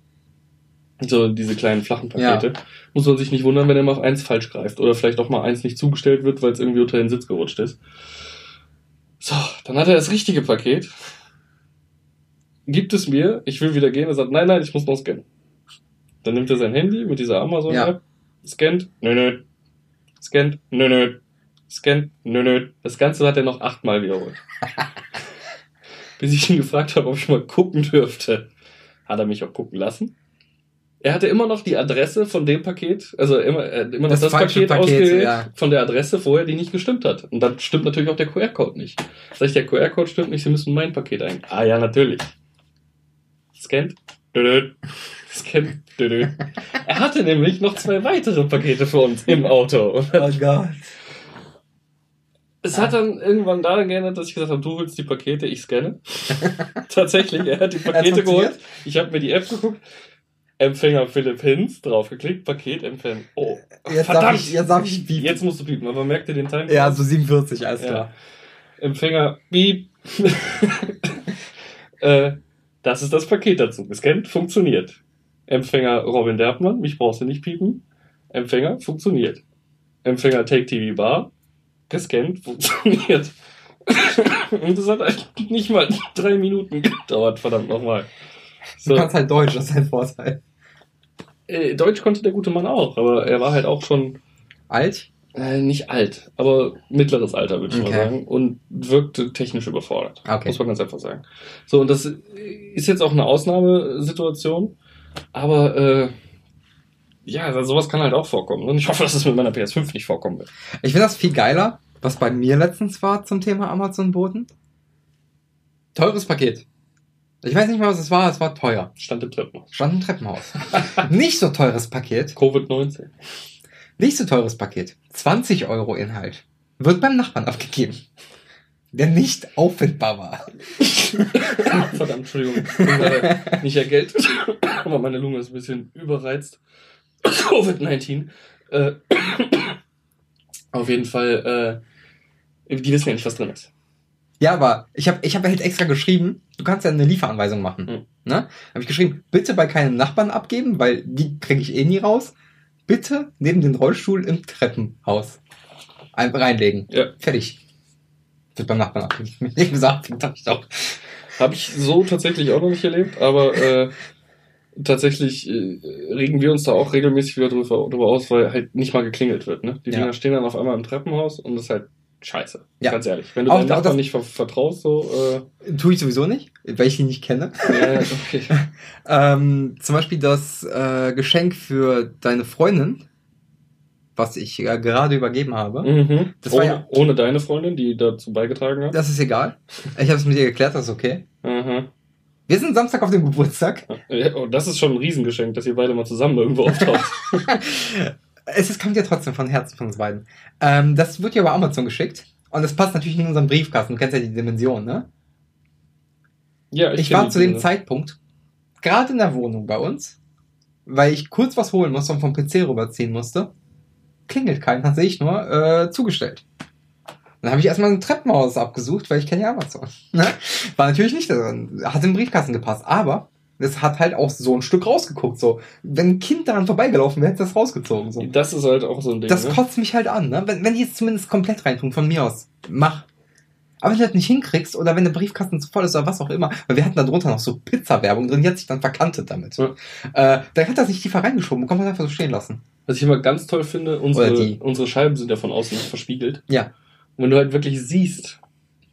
So diese kleinen flachen Pakete. Muss man sich nicht wundern, wenn er mal auf eins falsch greift. Oder vielleicht auch mal eins nicht zugestellt wird, weil es irgendwie unter den Sitz gerutscht ist. So, dann hat er das richtige Paket. Gibt es mir, ich will wieder gehen. Er sagt, nein, nein, ich muss noch scannen. Dann nimmt er sein Handy mit dieser Amazon-App, scannt, nö, nö, scannt, nö, nö, scannt, nö, nö. Das Ganze hat er noch achtmal wiederholt. [LAUGHS] Bis ich ihn gefragt habe, ob ich mal gucken dürfte. Hat er mich auch gucken lassen. Er hatte immer noch die Adresse von dem Paket, also immer, immer noch Das das, Paket, Paket, ausgewählt ja. von der Adresse vorher, die nicht gestimmt hat. Und dann stimmt natürlich auch der QR-Code nicht. Sag ich, der QR-Code stimmt nicht, Sie müssen mein Paket ein. Ah ja, natürlich. Scannt. Dödö. Scannt. Dödö. Er hatte nämlich noch zwei weitere Pakete für uns im Auto. [LAUGHS] Oh Gott. es hat dann irgendwann daran geändert, dass ich gesagt habe, du holst die Pakete, ich scanne. [LAUGHS] Tatsächlich, er hat die Pakete geholt. Ich habe mir die App geguckt. Empfänger Philipp Hinz, draufgeklickt, Paket empfangen. Oh, Jetzt darf verdammt. ich, jetzt darf ich piepen. Jetzt musst du piepen, aber merkt ihr den Time? Ja, so 47, alles Ja. klar. Empfänger, piep. [LAUGHS] äh, das ist das Paket dazu. Gescannt, funktioniert. Empfänger Robin Derbmann, mich brauchst du nicht piepen. Empfänger, funktioniert. Empfänger Take TV Bar, gescannt, funktioniert. [LAUGHS] Und das hat eigentlich nicht mal drei Minuten gedauert, verdammt nochmal. Du So, kannst halt Deutsch, das ist ein Vorteil. äh, Deutsch konnte der gute Mann auch, aber er war halt auch schon Alt? äh, nicht alt, aber mittleres Alter, würde ich Okay. mal sagen. Und wirkte technisch überfordert. Okay. Muss man ganz einfach sagen. So, und das ist jetzt auch eine Ausnahmesituation, aber äh, ja, also sowas kann halt auch vorkommen. Und ich hoffe, dass es mit meiner PS5 nicht vorkommen wird. Ich finde das viel geiler, was bei mir letztens war zum Thema Amazon-Boten. Teures Paket. Ich weiß nicht mal, was es war, es war teuer. Stand im Treppenhaus. Stand im Treppenhaus. [LAUGHS] nicht so teures Paket. Covid-19. Nicht so teures Paket. 20 Euro Inhalt. Wird beim Nachbarn abgegeben. Der nicht auffindbar war. [LAUGHS] Verdammt, Entschuldigung. Ich nicht ergeltet, aber meine Lunge ist ein bisschen überreizt. [COUGHS] Covid-19. Äh, [COUGHS] auf jeden Fall, äh, die wissen ja nicht, was drin ist. Ja, aber ich habe ich hab halt extra geschrieben, du kannst ja eine Lieferanweisung machen. Mhm. Ne? Habe ich geschrieben, bitte bei keinem Nachbarn abgeben, weil die kriege ich eh nie raus. Bitte neben den Rollstuhl im Treppenhaus ein, reinlegen. Ja. Fertig. Wird beim Nachbarn abgeben. [LAUGHS] Mir gesagt, dachte ich doch. Habe ich so tatsächlich auch noch nicht erlebt, aber äh, tatsächlich äh, regen wir uns da auch regelmäßig wieder drüber, drüber aus, weil halt nicht mal geklingelt wird. Ne? Die Ja. Dinger stehen dann auf einmal im Treppenhaus und das ist halt scheiße. Ja. Ganz ehrlich. Wenn du Auch- deinen auch Nachbarn nicht ver vertraust, so, äh, Tue ich sowieso nicht, weil ich ihn nicht kenne. ja, [LAUGHS] okay. Ähm, zum Beispiel das äh, Geschenk für deine Freundin, was ich äh, gerade übergeben habe. Mhm. Das war ohne, ja- ohne deine Freundin, die dazu beigetragen hat. Das ist egal. Ich habe es mit ihr geklärt, das ist okay. Mhm. Wir sind Samstag auf dem Geburtstag. Ja, oh, das ist schon ein Riesengeschenk, dass ihr beide mal zusammen irgendwo auftaucht. [LAUGHS] Es ist, kommt ja trotzdem von Herzen von uns beiden. Ähm, das wird ja über Amazon geschickt. Und das passt natürlich in unseren Briefkasten. Du kennst ja die Dimension, ne? ja, Ich, kenn war zu dem Dinge. Zeitpunkt gerade in der Wohnung bei uns, weil ich kurz was holen musste und vom PC rüberziehen musste. Klingelt kein, dann sehe ich nur äh, zugestellt. Dann habe ich erstmal ein Treppenhaus abgesucht, weil ich kenne ja Amazon. [LAUGHS] Ne? War natürlich nicht drin. Hat im Briefkasten gepasst, aber es hat halt auch so ein Stück rausgeguckt. So, wenn ein Kind daran vorbeigelaufen wäre, hätte das rausgezogen. So. Das ist halt auch so ein Ding. Das ne? kotzt mich halt an, ne? Wenn, wenn die jetzt zumindest komplett reintun, von mir aus, mach. Aber wenn du das nicht hinkriegst oder wenn der Briefkasten zu voll ist oder was auch immer, weil wir hatten da drunter noch so Pizza-Werbung drin, die hat sich dann verkantet damit. Ja. Äh, dann hat er sich tiefer reingeschoben und kann man einfach so stehen lassen. Was ich immer ganz toll finde, unsere, unsere Scheiben sind ja von außen nicht verspiegelt. Ja. Und wenn du halt wirklich siehst,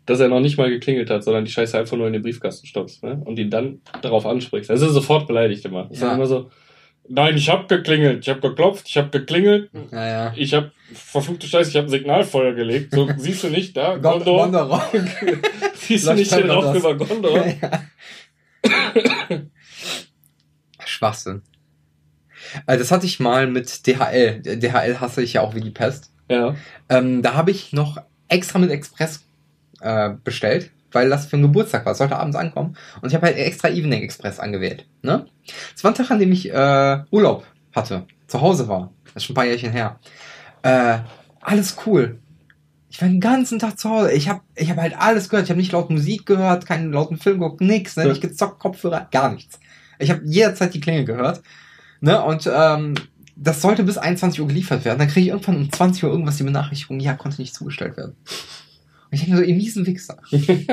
dass er noch nicht mal geklingelt hat, sondern die Scheiße einfach nur in den Briefkasten stopfst, ne? Und ihn dann darauf ansprichst. Also sofort beleidigt immer. Das ist Ja. dann immer so, nein, ich hab geklingelt, ich hab geklopft, ich hab geklingelt, Naja. ich hab, verfluchte Scheiße, ich hab ein Signalfeuer gelegt. So, [LAUGHS] siehst du nicht, da, Gondor. Gondor. [LAUGHS] Siehst du nicht den Rauch das. über Gondor? [LAUGHS] ja. Schwachsinn. Äh, das hatte ich mal mit DHL. DHL hasse ich ja auch wie die Pest. Ja. Ähm, da habe ich noch extra mit Express äh, bestellt, weil das für einen Geburtstag war. Sollte abends ankommen. Und ich habe halt extra Evening Express angewählt. Ne? Es war ein Tag, an dem ich äh, Urlaub hatte, zu Hause war. Das ist schon ein paar Jährchen her. Äh, alles cool. Ich war den ganzen Tag zu Hause. Ich habe ich hab halt alles gehört. Ich habe nicht laut Musik gehört, keinen lauten Film geguckt, nix. Ne? Nicht gezockt, Kopfhörer, gar nichts. Ich habe jederzeit die Klingel gehört. Ne? Und ähm, das sollte bis 21 Uhr geliefert werden. Dann kriege ich irgendwann um 20 Uhr irgendwas die Benachrichtigung, ja, konnte nicht zugestellt werden. Ich denke mir so, ihr miesen Wichser. [LAUGHS] Gehe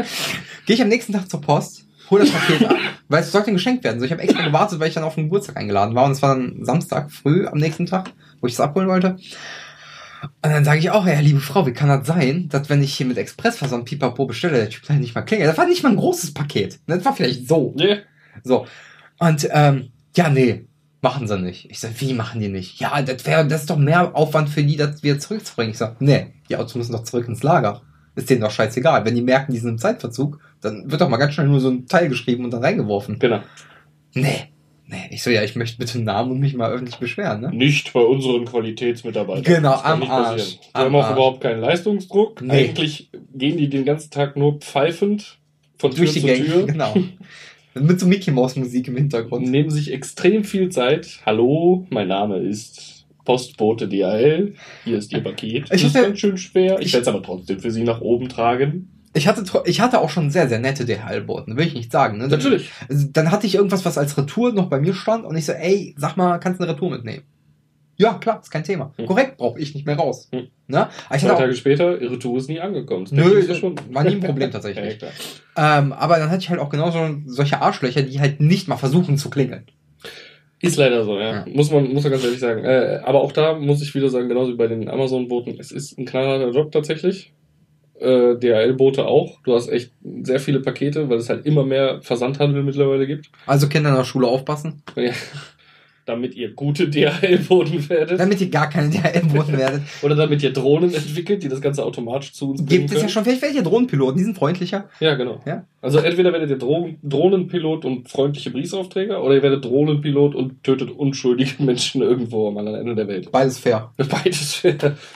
ich am nächsten Tag zur Post, hole das Paket ab, [LAUGHS] weil es sollte geschenkt werden. So, ich habe extra gewartet, weil ich dann auf den Geburtstag eingeladen war. Und es war dann Samstag früh am nächsten Tag, wo ich es abholen wollte. Und dann sage ich auch, ja, liebe Frau, wie kann das sein, dass wenn ich hier mit Expressversand Pipapo bestelle, der Typ nicht mal klingelt? Das war nicht mal ein großes Paket. Das war vielleicht so. Nee. So. Und ähm, ja, nee, machen sie nicht. Ich sag, wie machen die nicht? Ja, das wäre, das ist doch mehr Aufwand für die, das wieder zurückzubringen. Ich sag, nee, die Autos müssen doch zurück ins Lager. Ist denen doch scheißegal. Wenn die merken, die sind im Zeitverzug, dann wird doch mal ganz schnell nur so ein Teil geschrieben und dann reingeworfen. Genau. Nee. Nee, ich so, ja, ich möchte bitte einen Namen und mich mal öffentlich beschweren, ne? Nicht bei unseren Qualitätsmitarbeitern. Genau, am Arsch. Die Am haben auch Arsch. überhaupt keinen Leistungsdruck. Nee. Eigentlich gehen die den ganzen Tag nur pfeifend von Tür Durch die zu Gang, Tür. genau. [LAUGHS] Mit so Mickey Maus Musik im Und Hintergrund. nehmen sich extrem viel Zeit. Hallo, mein Name ist Postbote DHL. Hier ist Ihr Paket. Ich ist hatte- ganz schön schwer. Ich werde es aber trotzdem für Sie nach oben tragen. Ich hatte, ich hatte auch schon sehr, sehr nette DHL-Boten, will ich nicht sagen. Ne? Natürlich. Also, Dann hatte ich irgendwas, was als Retour noch bei mir stand und ich so, ey, sag mal, kannst du eine Retour mitnehmen? Ja, klar, ist kein Thema. Hm. Korrekt, brauche ich nicht mehr raus. Hm. Ne? Zwei Tage später, Ihre Tour ist nie angekommen. Das Nö, das war nie ein Problem tatsächlich. [LAUGHS] Ja, ähm, aber dann hatte ich halt auch genauso solche Arschlöcher, die halt nicht mal versuchen zu klingeln. Ist leider so, ja. Ja. Muss man, muss man ganz ehrlich sagen. Äh, aber auch da muss ich wieder sagen, genauso wie bei den Amazon-Booten, es ist ein knallharter Job tatsächlich. Äh, DHL-Boote auch. Du hast echt sehr viele Pakete, weil es halt immer mehr Versandhandel mittlerweile gibt. Also Kinder in der Schule aufpassen, Ja. Damit ihr gute DHL-Boten werdet. damit ihr gar keine DHL-Boten [LAUGHS] werdet. Oder damit ihr Drohnen entwickelt, die das Ganze automatisch zu uns bringen Gibt es ja schon, vielleicht welche Drohnenpiloten, die sind freundlicher. Ja, genau. Ja. Also entweder werdet ihr Drohnen, Drohnenpilot und freundliche Briefaufträger oder ihr werdet Drohnenpilot und tötet unschuldige [LAUGHS] Menschen irgendwo am anderen Ende der Welt. Beides fair. [LAUGHS] Beides,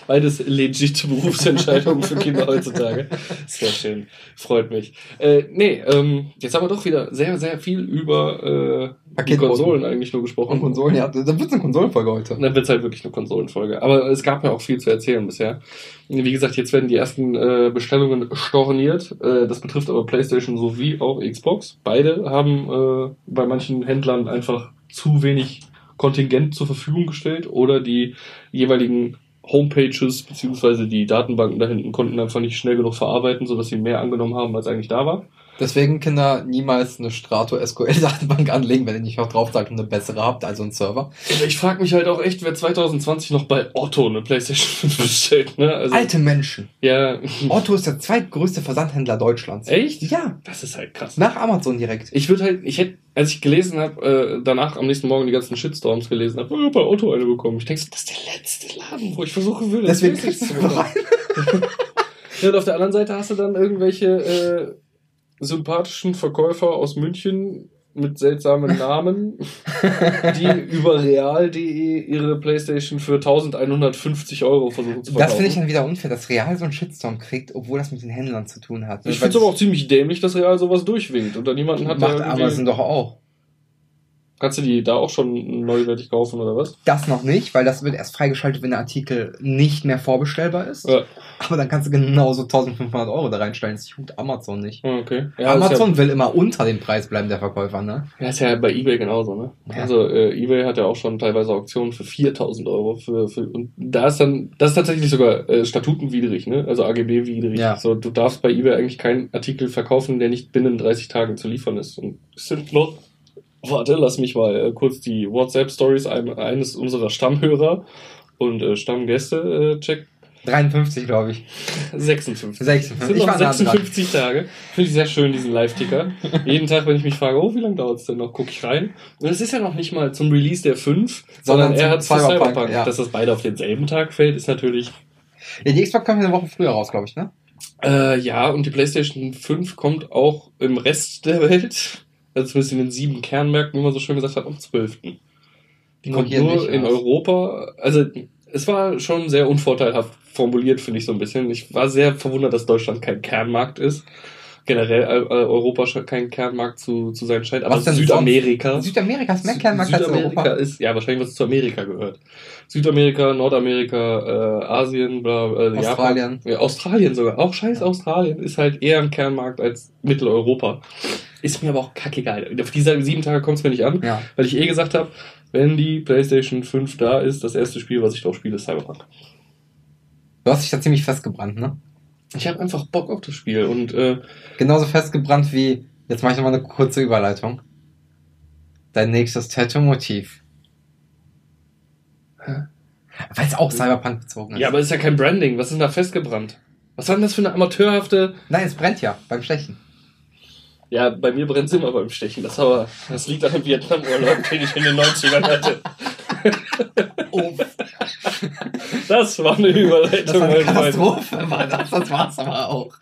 beides legit Berufsentscheidungen für Kinder heutzutage. Sehr schön. Freut mich. Äh, nee, ähm, jetzt haben wir doch wieder sehr, sehr viel über äh, Paketboten. Konsolen eigentlich nur gesprochen. Und Konsolen, ja, da wird eine Konsolenfolge heute. Dann wird's halt wirklich eine Konsolenfolge. Aber es gab ja auch viel zu erzählen bisher. Wie gesagt, jetzt werden die ersten äh, Bestellungen storniert. Äh, das betrifft aber PlayStation sowie auch Xbox. Beide haben äh, bei manchen Händlern einfach zu wenig Kontingent zur Verfügung gestellt oder die jeweiligen Homepages beziehungsweise die Datenbanken da hinten konnten einfach nicht schnell genug verarbeiten, sodass sie mehr angenommen haben, als eigentlich da war. Deswegen, Kinder, niemals eine Strato SQL-Datenbank anlegen, wenn ihr nicht noch drauf sagt und eine bessere habt, also einen Server. Ich frage mich halt auch echt, wer 2020 noch bei Otto eine Playstation 5 [LAUGHS] bestellt, ne? Also, Alte Menschen. Ja. [LAUGHS] Otto ist der zweitgrößte Versandhändler Deutschlands. Echt? Ja, Das ist halt krass. nach Amazon direkt. Ich würde halt, ich hätte, als ich gelesen habe, äh, danach am nächsten Morgen die ganzen Shitstorms gelesen habe, äh, bei Otto eine bekommen. Ich denke, so, das ist der letzte Laden, wo ich versuchen würde. Deswegen kriegst zu du [LAUGHS] rein. Ja, und auf der anderen Seite hast du dann irgendwelche äh, sympathischen Verkäufer aus München mit seltsamen Namen, [LAUGHS] die über real.de ihre Playstation für 1150 Euro versuchen zu verkaufen. Das finde ich dann wieder unfair, dass Real so einen Shitstorm kriegt, obwohl das mit den Händlern zu tun hat. ich finde es aber auch ziemlich dämlich, dass Real sowas durchwinkt und da niemanden hat, Macht Amazon doch auch. Kannst du die da auch schon neuwertig kaufen oder was? Das noch nicht, weil das wird erst freigeschaltet, wenn der Artikel nicht mehr vorbestellbar ist. Ja. Aber dann kannst du genauso 1500 Euro da reinstellen. Das tut Amazon nicht. Ah, Okay. Ja, Amazon will immer unter dem Preis bleiben, der Verkäufer, ne? Ja, ja, ist ja bei eBay genauso, ne? Ja. Also äh, eBay hat ja auch schon teilweise Auktionen für 4000 Euro. Für, für, und da ist dann, das ist tatsächlich sogar äh, statutenwidrig, ne? Also AGB-widrig. Ja. So, du darfst bei eBay eigentlich keinen Artikel verkaufen, der nicht binnen 30 Tagen zu liefern ist. Und es sind noch, warte, lass mich mal äh, kurz die WhatsApp-Stories ein, eines unserer Stammhörer und äh, Stammgäste äh, check 53, glaube ich. 56. 56. Es sind Ich noch war nah dran. 56 Tage. Finde ich sehr schön, diesen Live-Ticker. [LAUGHS] Jeden Tag, wenn ich mich frage, oh, wie lange dauert es denn noch, gucke ich rein. Und es ist ja noch nicht mal zum Release der 5, sondern, Sondern er hat Cyberpunk, Cyberpunk. ja. Dass das beide auf denselben Tag fällt, ist natürlich... Ja, die Xbox kommt eine Woche früher raus, glaube ich, ne? Äh, ja, und die PlayStation 5 kommt auch im Rest der Welt, also zumindest in den sieben Kernmärkten, wie man so schön gesagt hat, am 12. Die kommt nur in raus. Europa. Also es war schon sehr unvorteilhaft formuliert, finde ich so ein bisschen. Ich war sehr verwundert, dass Deutschland kein Kernmarkt ist. Generell äh, Europa sch- kein Kernmarkt zu, zu sein scheint. Aber Was denn Südamerika. Südamerika ist mehr Kernmarkt als Südamerika Europa. ist, ja, wahrscheinlich was zu Amerika gehört. Südamerika, Nordamerika, äh, Asien, bla, äh, Australien. Japan. Ja, Australien sogar. Auch scheiß Australien ist halt eher ein Kernmarkt als Mitteleuropa. Ist mir aber auch kackegal. Auf diese sieben Tage kommt es mir nicht an, Ja. weil ich eh gesagt habe, wenn die PlayStation 5 da ist, das erste Spiel, was ich drauf spiele, ist Cyberpunk. Du hast dich da ziemlich festgebrannt, ne? Ich habe einfach Bock auf das Spiel und äh, Genauso festgebrannt wie, jetzt mache ich nochmal eine kurze Überleitung. Dein nächstes Tattoo-Motiv. Weil es auch Cyberpunk bezogen ist. ja, aber es ist ja kein Branding. Was ist denn da festgebrannt? Was war denn das für eine amateurhafte Nein, es brennt ja beim Stechen. Ja, bei mir brennt es immer beim Stechen. Das, aber, das liegt an dem Vietnam-Urlaub, den ich in den 90ern hatte. [LAUGHS] Oh, Das war eine das Überleitung, war eine. Katastrophe, war das. Das war's aber auch.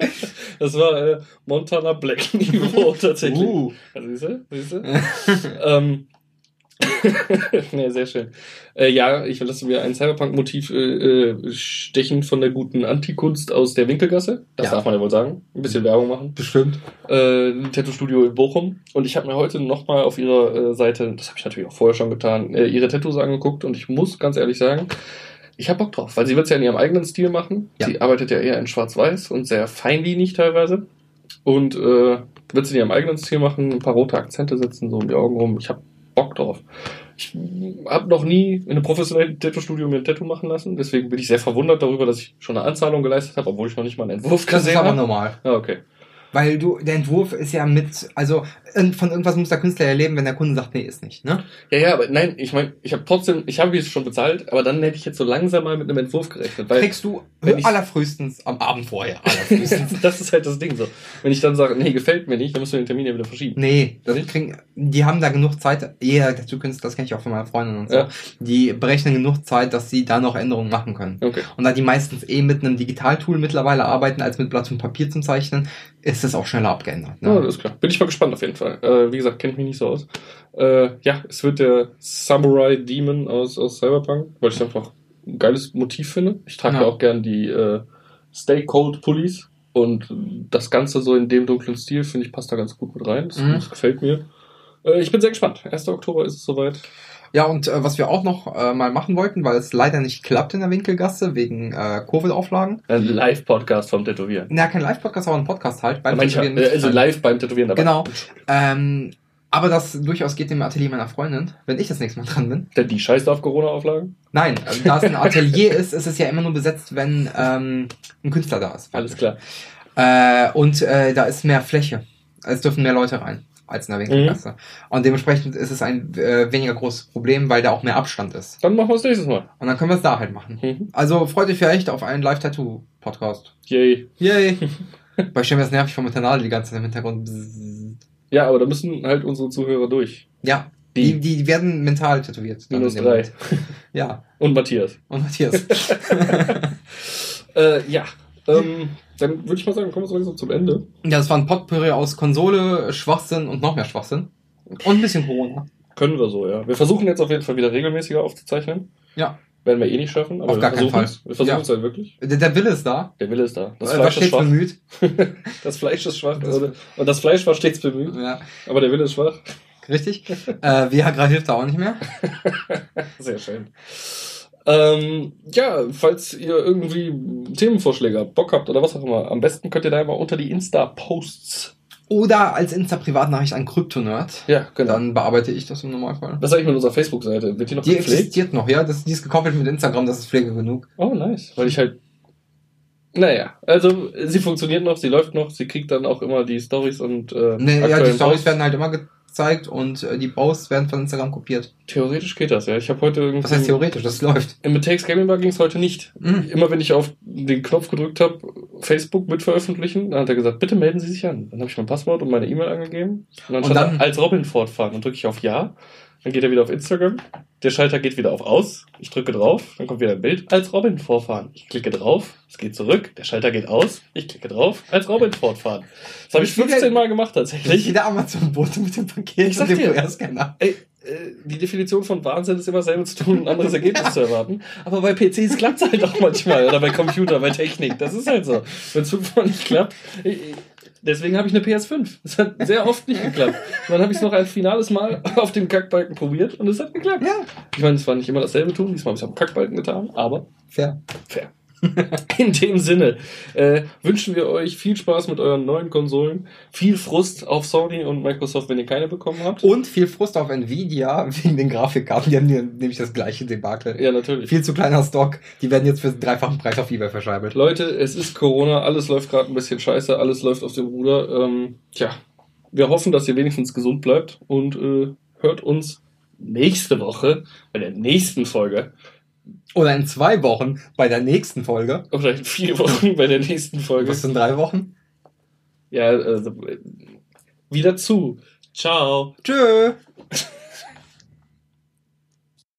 Das war äh, Montana Black Niveau [LAUGHS] tatsächlich. Uh. Siehst du? Siehst du? [LAUGHS] ähm. [LAUGHS] nee, sehr schön. Äh, ja, ich lasse mir ein Cyberpunk-Motiv äh, äh, stechen von der guten Antikunst aus der Winkelgasse. Das Ja. darf man ja wohl sagen. Ein bisschen Werbung machen. Bestimmt. äh, Tattoo-Studio in Bochum. Und ich habe mir heute nochmal auf ihrer äh, Seite, das habe ich natürlich auch vorher schon getan, äh, ihre Tattoos angeguckt. Und ich muss ganz ehrlich sagen, ich habe Bock drauf, weil sie wird es ja in ihrem eigenen Stil machen. Ja. Sie arbeitet ja eher in Schwarz-Weiß und sehr feinlinig teilweise. Und äh, wird sie in ihrem eigenen Stil machen, ein paar rote Akzente setzen, so um die Augen rum. Ich habe Bock drauf. Ich habe noch nie in einem professionellen Tattoo-Studio mir ein Tattoo machen lassen. Deswegen bin ich sehr verwundert darüber, dass ich schon eine Anzahlung geleistet habe, obwohl ich noch nicht mal einen Entwurf Das ist gesehen aber habe. normal. Ah, okay. Weil du, der Entwurf ist ja mit, also von irgendwas muss der Künstler ja leben, wenn der Kunde sagt, nee, ist nicht, ne? Ja, ja, aber nein, ich meine, ich habe trotzdem, ich habe es schon bezahlt, aber dann hätte ich jetzt so langsam mal mit einem Entwurf gerechnet, weil Kriegst du ich- allerfrühestens am Abend vorher. Allerfrühestens. [LAUGHS] das ist halt das Ding so. Wenn ich dann sage, nee, gefällt mir nicht, dann müssen wir den Termin ja wieder verschieben. nee, das kriegen, die haben da genug Zeit, jeder Tattoo-Künstler, das kenne ich auch von meiner Freundin und so, Ja. die berechnen genug Zeit, dass sie da noch Änderungen machen können. Okay. Und da die meistens eh mit einem Digitaltool mittlerweile arbeiten, als mit Blatt und Papier zum Zeichnen, ist es auch schneller abgeändert. Ja, Ne? das ist klar. Bin ich mal gespannt auf jeden Fall. Äh, wie gesagt, kenne ich mich nicht so aus. Äh, ja, es wird der Samurai Demon aus, aus Cyberpunk, weil ich es einfach ein geiles Motiv finde. Ich trage ja. Ja. auch gern die äh, Stay Cold Pullis und das Ganze so in dem dunklen Stil, finde ich, passt da ganz gut mit rein. Das, Mhm. das gefällt mir. Äh, ich bin sehr gespannt. 1. Oktober ist es soweit. Ja, und äh, was wir auch noch äh, mal machen wollten, weil es leider nicht klappt in der Winkelgasse wegen äh, Covid-Auflagen. Ein Live-Podcast vom Tätowieren. Na, kein Live-Podcast, aber ein Podcast halt. beim Manche, Tätowieren äh, mit also live beim Tätowieren dabei. Genau. Ähm, aber das durchaus geht im Atelier meiner Freundin, wenn ich das nächste Mal dran bin. Denn die scheißt auf Corona-Auflagen? Nein, also da es ein [LAUGHS] Atelier ist, ist es ja immer nur besetzt, wenn ähm, ein Künstler da ist. Alles klar. Äh, und äh, da ist mehr Fläche. Es dürfen mehr Leute rein als in der Mhm. Winkelgasse. Und dementsprechend ist es ein äh, weniger großes Problem, weil da auch mehr Abstand ist. Dann machen wir es nächstes Mal. Und dann können wir es da halt machen. Mhm. Also freut euch vielleicht auf einen Live-Tattoo-Podcast. Yay. Yay! [LAUGHS] Stelle mir das nervig der Nadel die ganze Zeit im Hintergrund. Ja, aber da müssen halt unsere Zuhörer durch. Ja, Die. die, die werden mental tätowiert. Minus drei. [LAUGHS] Ja, Und Matthias. und Matthias. [LAUGHS] Äh, ja. Ähm, dann würde ich mal sagen, kommen wir so langsam zum Ende. ja, das war ein Potpourri aus Konsole, Schwachsinn und noch mehr Schwachsinn. Und ein bisschen Corona. Können wir so, ja. Wir versuchen jetzt auf jeden Fall wieder regelmäßiger aufzuzeichnen. Ja. Werden wir eh nicht schaffen, aber Auf gar keinen Fall. es. Wir versuchen Ja. es halt wirklich. Der, der Wille ist da. Der Wille ist da. Das Fleisch ist schwach. bemüht. [LAUGHS] Das Fleisch ist schwach. Das-? Und das Fleisch war stets bemüht, Ja, aber der Wille ist schwach. richtig. äh, Viagra hilft da auch nicht mehr. [LAUGHS] Sehr schön. Ähm, ja, falls ihr irgendwie Themenvorschläge habt, Bock habt oder was auch immer, am besten könnt ihr da mal unter die Insta-Posts. Oder als Insta-Privatnachricht an Kryptonerd. Ja, genau. Dann bearbeite ich das im Normalfall. Was sage ich mit unserer Facebook-Seite? Wird die noch Die gepflegt? existiert noch, ja. Das, die ist gekoppelt mit Instagram, das ist Pflege genug. Oh, nice. Weil ich halt. Naja, also sie funktioniert noch, sie läuft noch, sie kriegt dann auch immer die Stories und äh, Nee, ja, die Stories werden halt immer gezeigt und äh, die Posts werden von Instagram kopiert. Theoretisch geht das, ja. Ich habe heute irgendwie. Was heißt theoretisch? Das läuft. Im Matex Gaming Bar ging es heute nicht. Mhm. Immer wenn ich auf den Knopf gedrückt habe, Facebook mit veröffentlichen, dann hat er gesagt, bitte melden Sie sich an. Dann habe ich mein Passwort und meine E-Mail angegeben. Und dann Und dann- da, als Robin fortfahren. Dann drücke ich auf Ja. Dann geht er wieder auf Instagram. Der Schalter geht wieder auf Aus. Ich drücke drauf. Dann kommt wieder ein Bild. Als Robin vorfahren. Ich klicke drauf. Es geht zurück. Der Schalter geht aus. Ich klicke drauf. Als Robin fortfahren. Das habe ich 15 Mal gemacht tatsächlich. jeder Amazon-Bote mit dem Paket Ich sag und dem dir. QR-Scanner. Ey, äh, die Definition von Wahnsinn ist immer selber zu tun, ein anderes Ergebnis zu erwarten. Aber bei PCs klappt es halt auch manchmal. Oder bei Computer, bei Technik. Das ist halt so. Wenn es fünfmal nicht klappt. Deswegen habe ich eine PS5. Das hat sehr oft nicht geklappt. Und dann habe ich es noch ein finales Mal [LAUGHS] auf dem Kackbalken probiert und es hat geklappt. Ja, Ich meine, es war nicht immer dasselbe tun. Diesmal habe ich es am Kackbalken getan, aber fair. fair. [LAUGHS] In dem Sinne äh, wünschen wir euch viel Spaß mit euren neuen Konsolen, viel Frust auf Sony und Microsoft, wenn ihr keine bekommen habt. Und viel Frust auf Nvidia wegen den Grafikkarten. Die haben nämlich das gleiche Debakel. Ja, natürlich. Viel zu kleiner Stock. Die werden jetzt für den dreifachen Preis auf Ebay verscheibelt. Leute, es ist Corona, alles läuft gerade ein bisschen scheiße, alles läuft auf dem Ruder. Ähm, tja, wir hoffen, dass ihr wenigstens gesund bleibt und äh, hört uns nächste Woche bei der nächsten Folge Oder in zwei Wochen bei der nächsten Folge. oder in vier Wochen bei der nächsten Folge. Was sind drei Wochen? Ja, also, äh, wieder zu. Ciao. Tschö. [LAUGHS]